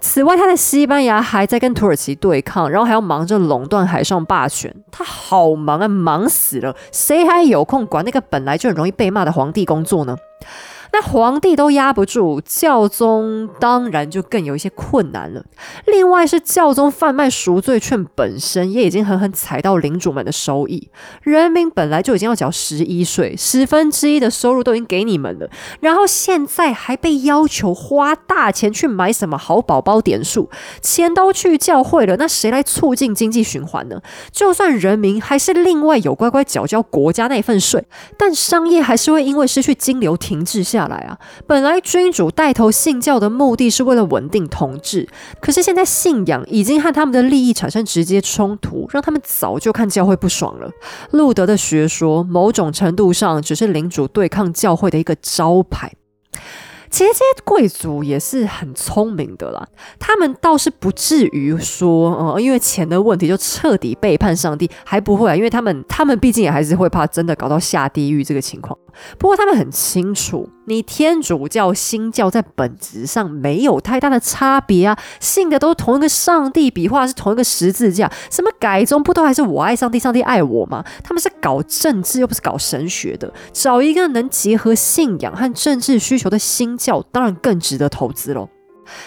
此外，他在西班牙还在跟土耳其对抗，然后还要忙着垄断海上霸权，他好忙啊，忙死了，谁还有空管那个本来就很容易被骂的皇帝工作呢？那皇帝都压不住，教宗当然就更有一些困难了。另外是教宗贩卖赎罪券本身也已经狠狠踩到领主们的收益。人民本来就已经要缴十一税，十分之一的收入都已经给你们了，然后现在还被要求花大钱去买什么好宝宝点数，钱都去教会了，那谁来促进经济循环呢？就算人民还是另外有乖乖缴交国家那份税，但商业还是会因为失去金流停滞下。来啊！本来君主带头信教的目的是为了稳定统治，可是现在信仰已经和他们的利益产生直接冲突，让他们早就看教会不爽了。路德的学说，某种程度上只是领主对抗教会的一个招牌。其实这些贵族也是很聪明的啦，他们倒是不至于说，呃，因为钱的问题就彻底背叛上帝，还不会啊，因为他们他们毕竟也还是会怕真的搞到下地狱这个情况。不过他们很清楚，你天主教、新教在本质上没有太大的差别啊，信的都是同一个上帝，笔画是同一个十字架，什么改宗不都还是我爱上帝，上帝爱我吗？他们是搞政治又不是搞神学的，找一个能结合信仰和政治需求的新。教当然更值得投资喽。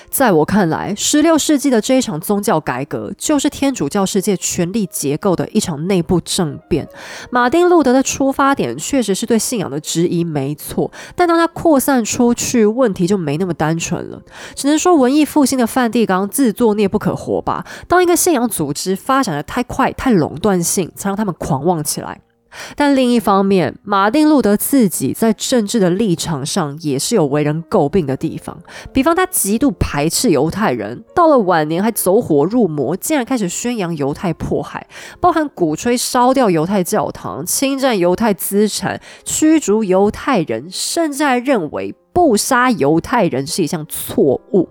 在我看来，十六世纪的这一场宗教改革，就是天主教世界权力结构的一场内部政变。马丁路德的出发点确实是对信仰的质疑，没错。但当他扩散出去，问题就没那么单纯了。只能说，文艺复兴的梵蒂冈自作孽不可活吧？当一个信仰组织发展的太快、太垄断性，才让他们狂妄起来。但另一方面，马丁路德自己在政治的立场上也是有为人诟病的地方。比方，他极度排斥犹太人，到了晚年还走火入魔，竟然开始宣扬犹太迫害，包含鼓吹烧掉犹太教堂、侵占犹太资产、驱逐犹太人，甚至还认为不杀犹太人是一项错误。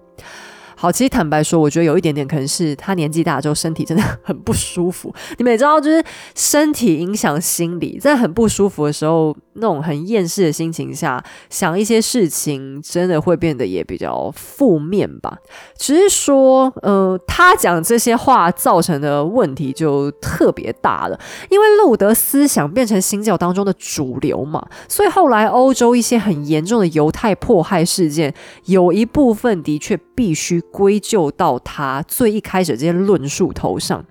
好，其实坦白说，我觉得有一点点可能是他年纪大之后身体真的 (laughs) 很不舒服。你们也知道，就是身体影响心理，在很不舒服的时候。那种很厌世的心情下，想一些事情，真的会变得也比较负面吧。只是说，呃，他讲这些话造成的问题就特别大了，因为路德思想变成新教当中的主流嘛，所以后来欧洲一些很严重的犹太迫害事件，有一部分的确必须归咎到他最一开始这些论述头上。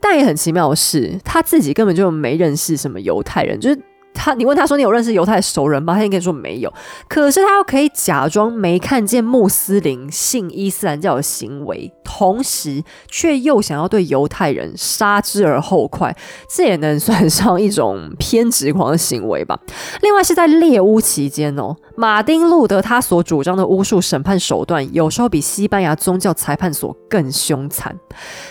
但也很奇妙的是，他自己根本就没认识什么犹太人，就是。他，你问他说你有认识犹太熟人吗？他应该说没有。可是他又可以假装没看见穆斯林信伊斯兰教的行为，同时却又想要对犹太人杀之而后快，这也能算上一种偏执狂的行为吧。另外是在猎巫期间哦，马丁路德他所主张的巫术审判手段，有时候比西班牙宗教裁判所更凶残。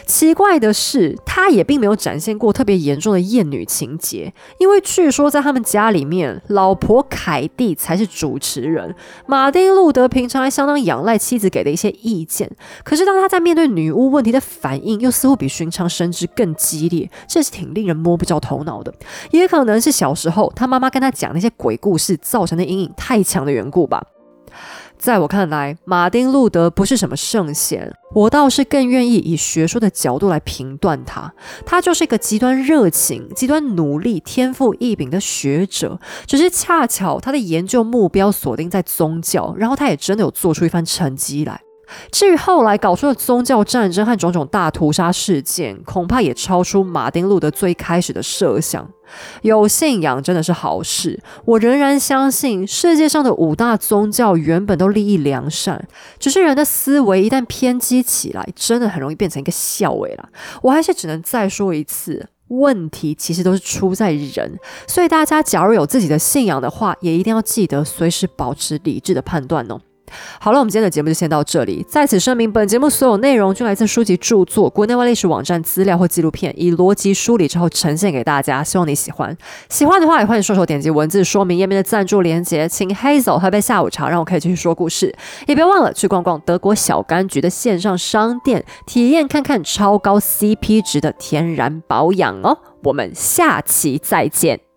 奇怪的是，他也并没有展现过特别严重的厌女情节，因为据说在他们。家里面，老婆凯蒂才是主持人。马丁路德平常还相当仰赖妻子给的一些意见，可是当他在面对女巫问题的反应，又似乎比寻常深知更激烈，这是挺令人摸不着头脑的。也可能是小时候他妈妈跟他讲那些鬼故事造成的阴影太强的缘故吧。在我看来，马丁路德不是什么圣贤，我倒是更愿意以学术的角度来评断他。他就是一个极端热情、极端努力、天赋异禀的学者，只是恰巧他的研究目标锁定在宗教，然后他也真的有做出一番成绩来。至于后来搞出的宗教战争和种种大屠杀事件，恐怕也超出马丁路德最开始的设想。有信仰真的是好事，我仍然相信世界上的五大宗教原本都利益良善，只是人的思维一旦偏激起来，真的很容易变成一个笑尾了。我还是只能再说一次，问题其实都是出在人，所以大家假如有自己的信仰的话，也一定要记得随时保持理智的判断哦。好了，我们今天的节目就先到这里。在此声明，本节目所有内容均来自书籍著作、国内外历史网站资料或纪录片，以逻辑梳理之后呈现给大家。希望你喜欢，喜欢的话也欢迎顺手点击文字说明页面的赞助链接，请 Hazel 喝杯下午茶，让我可以继续说故事。也别忘了去逛逛德国小柑橘的线上商店，体验看看超高 CP 值的天然保养哦。我们下期再见。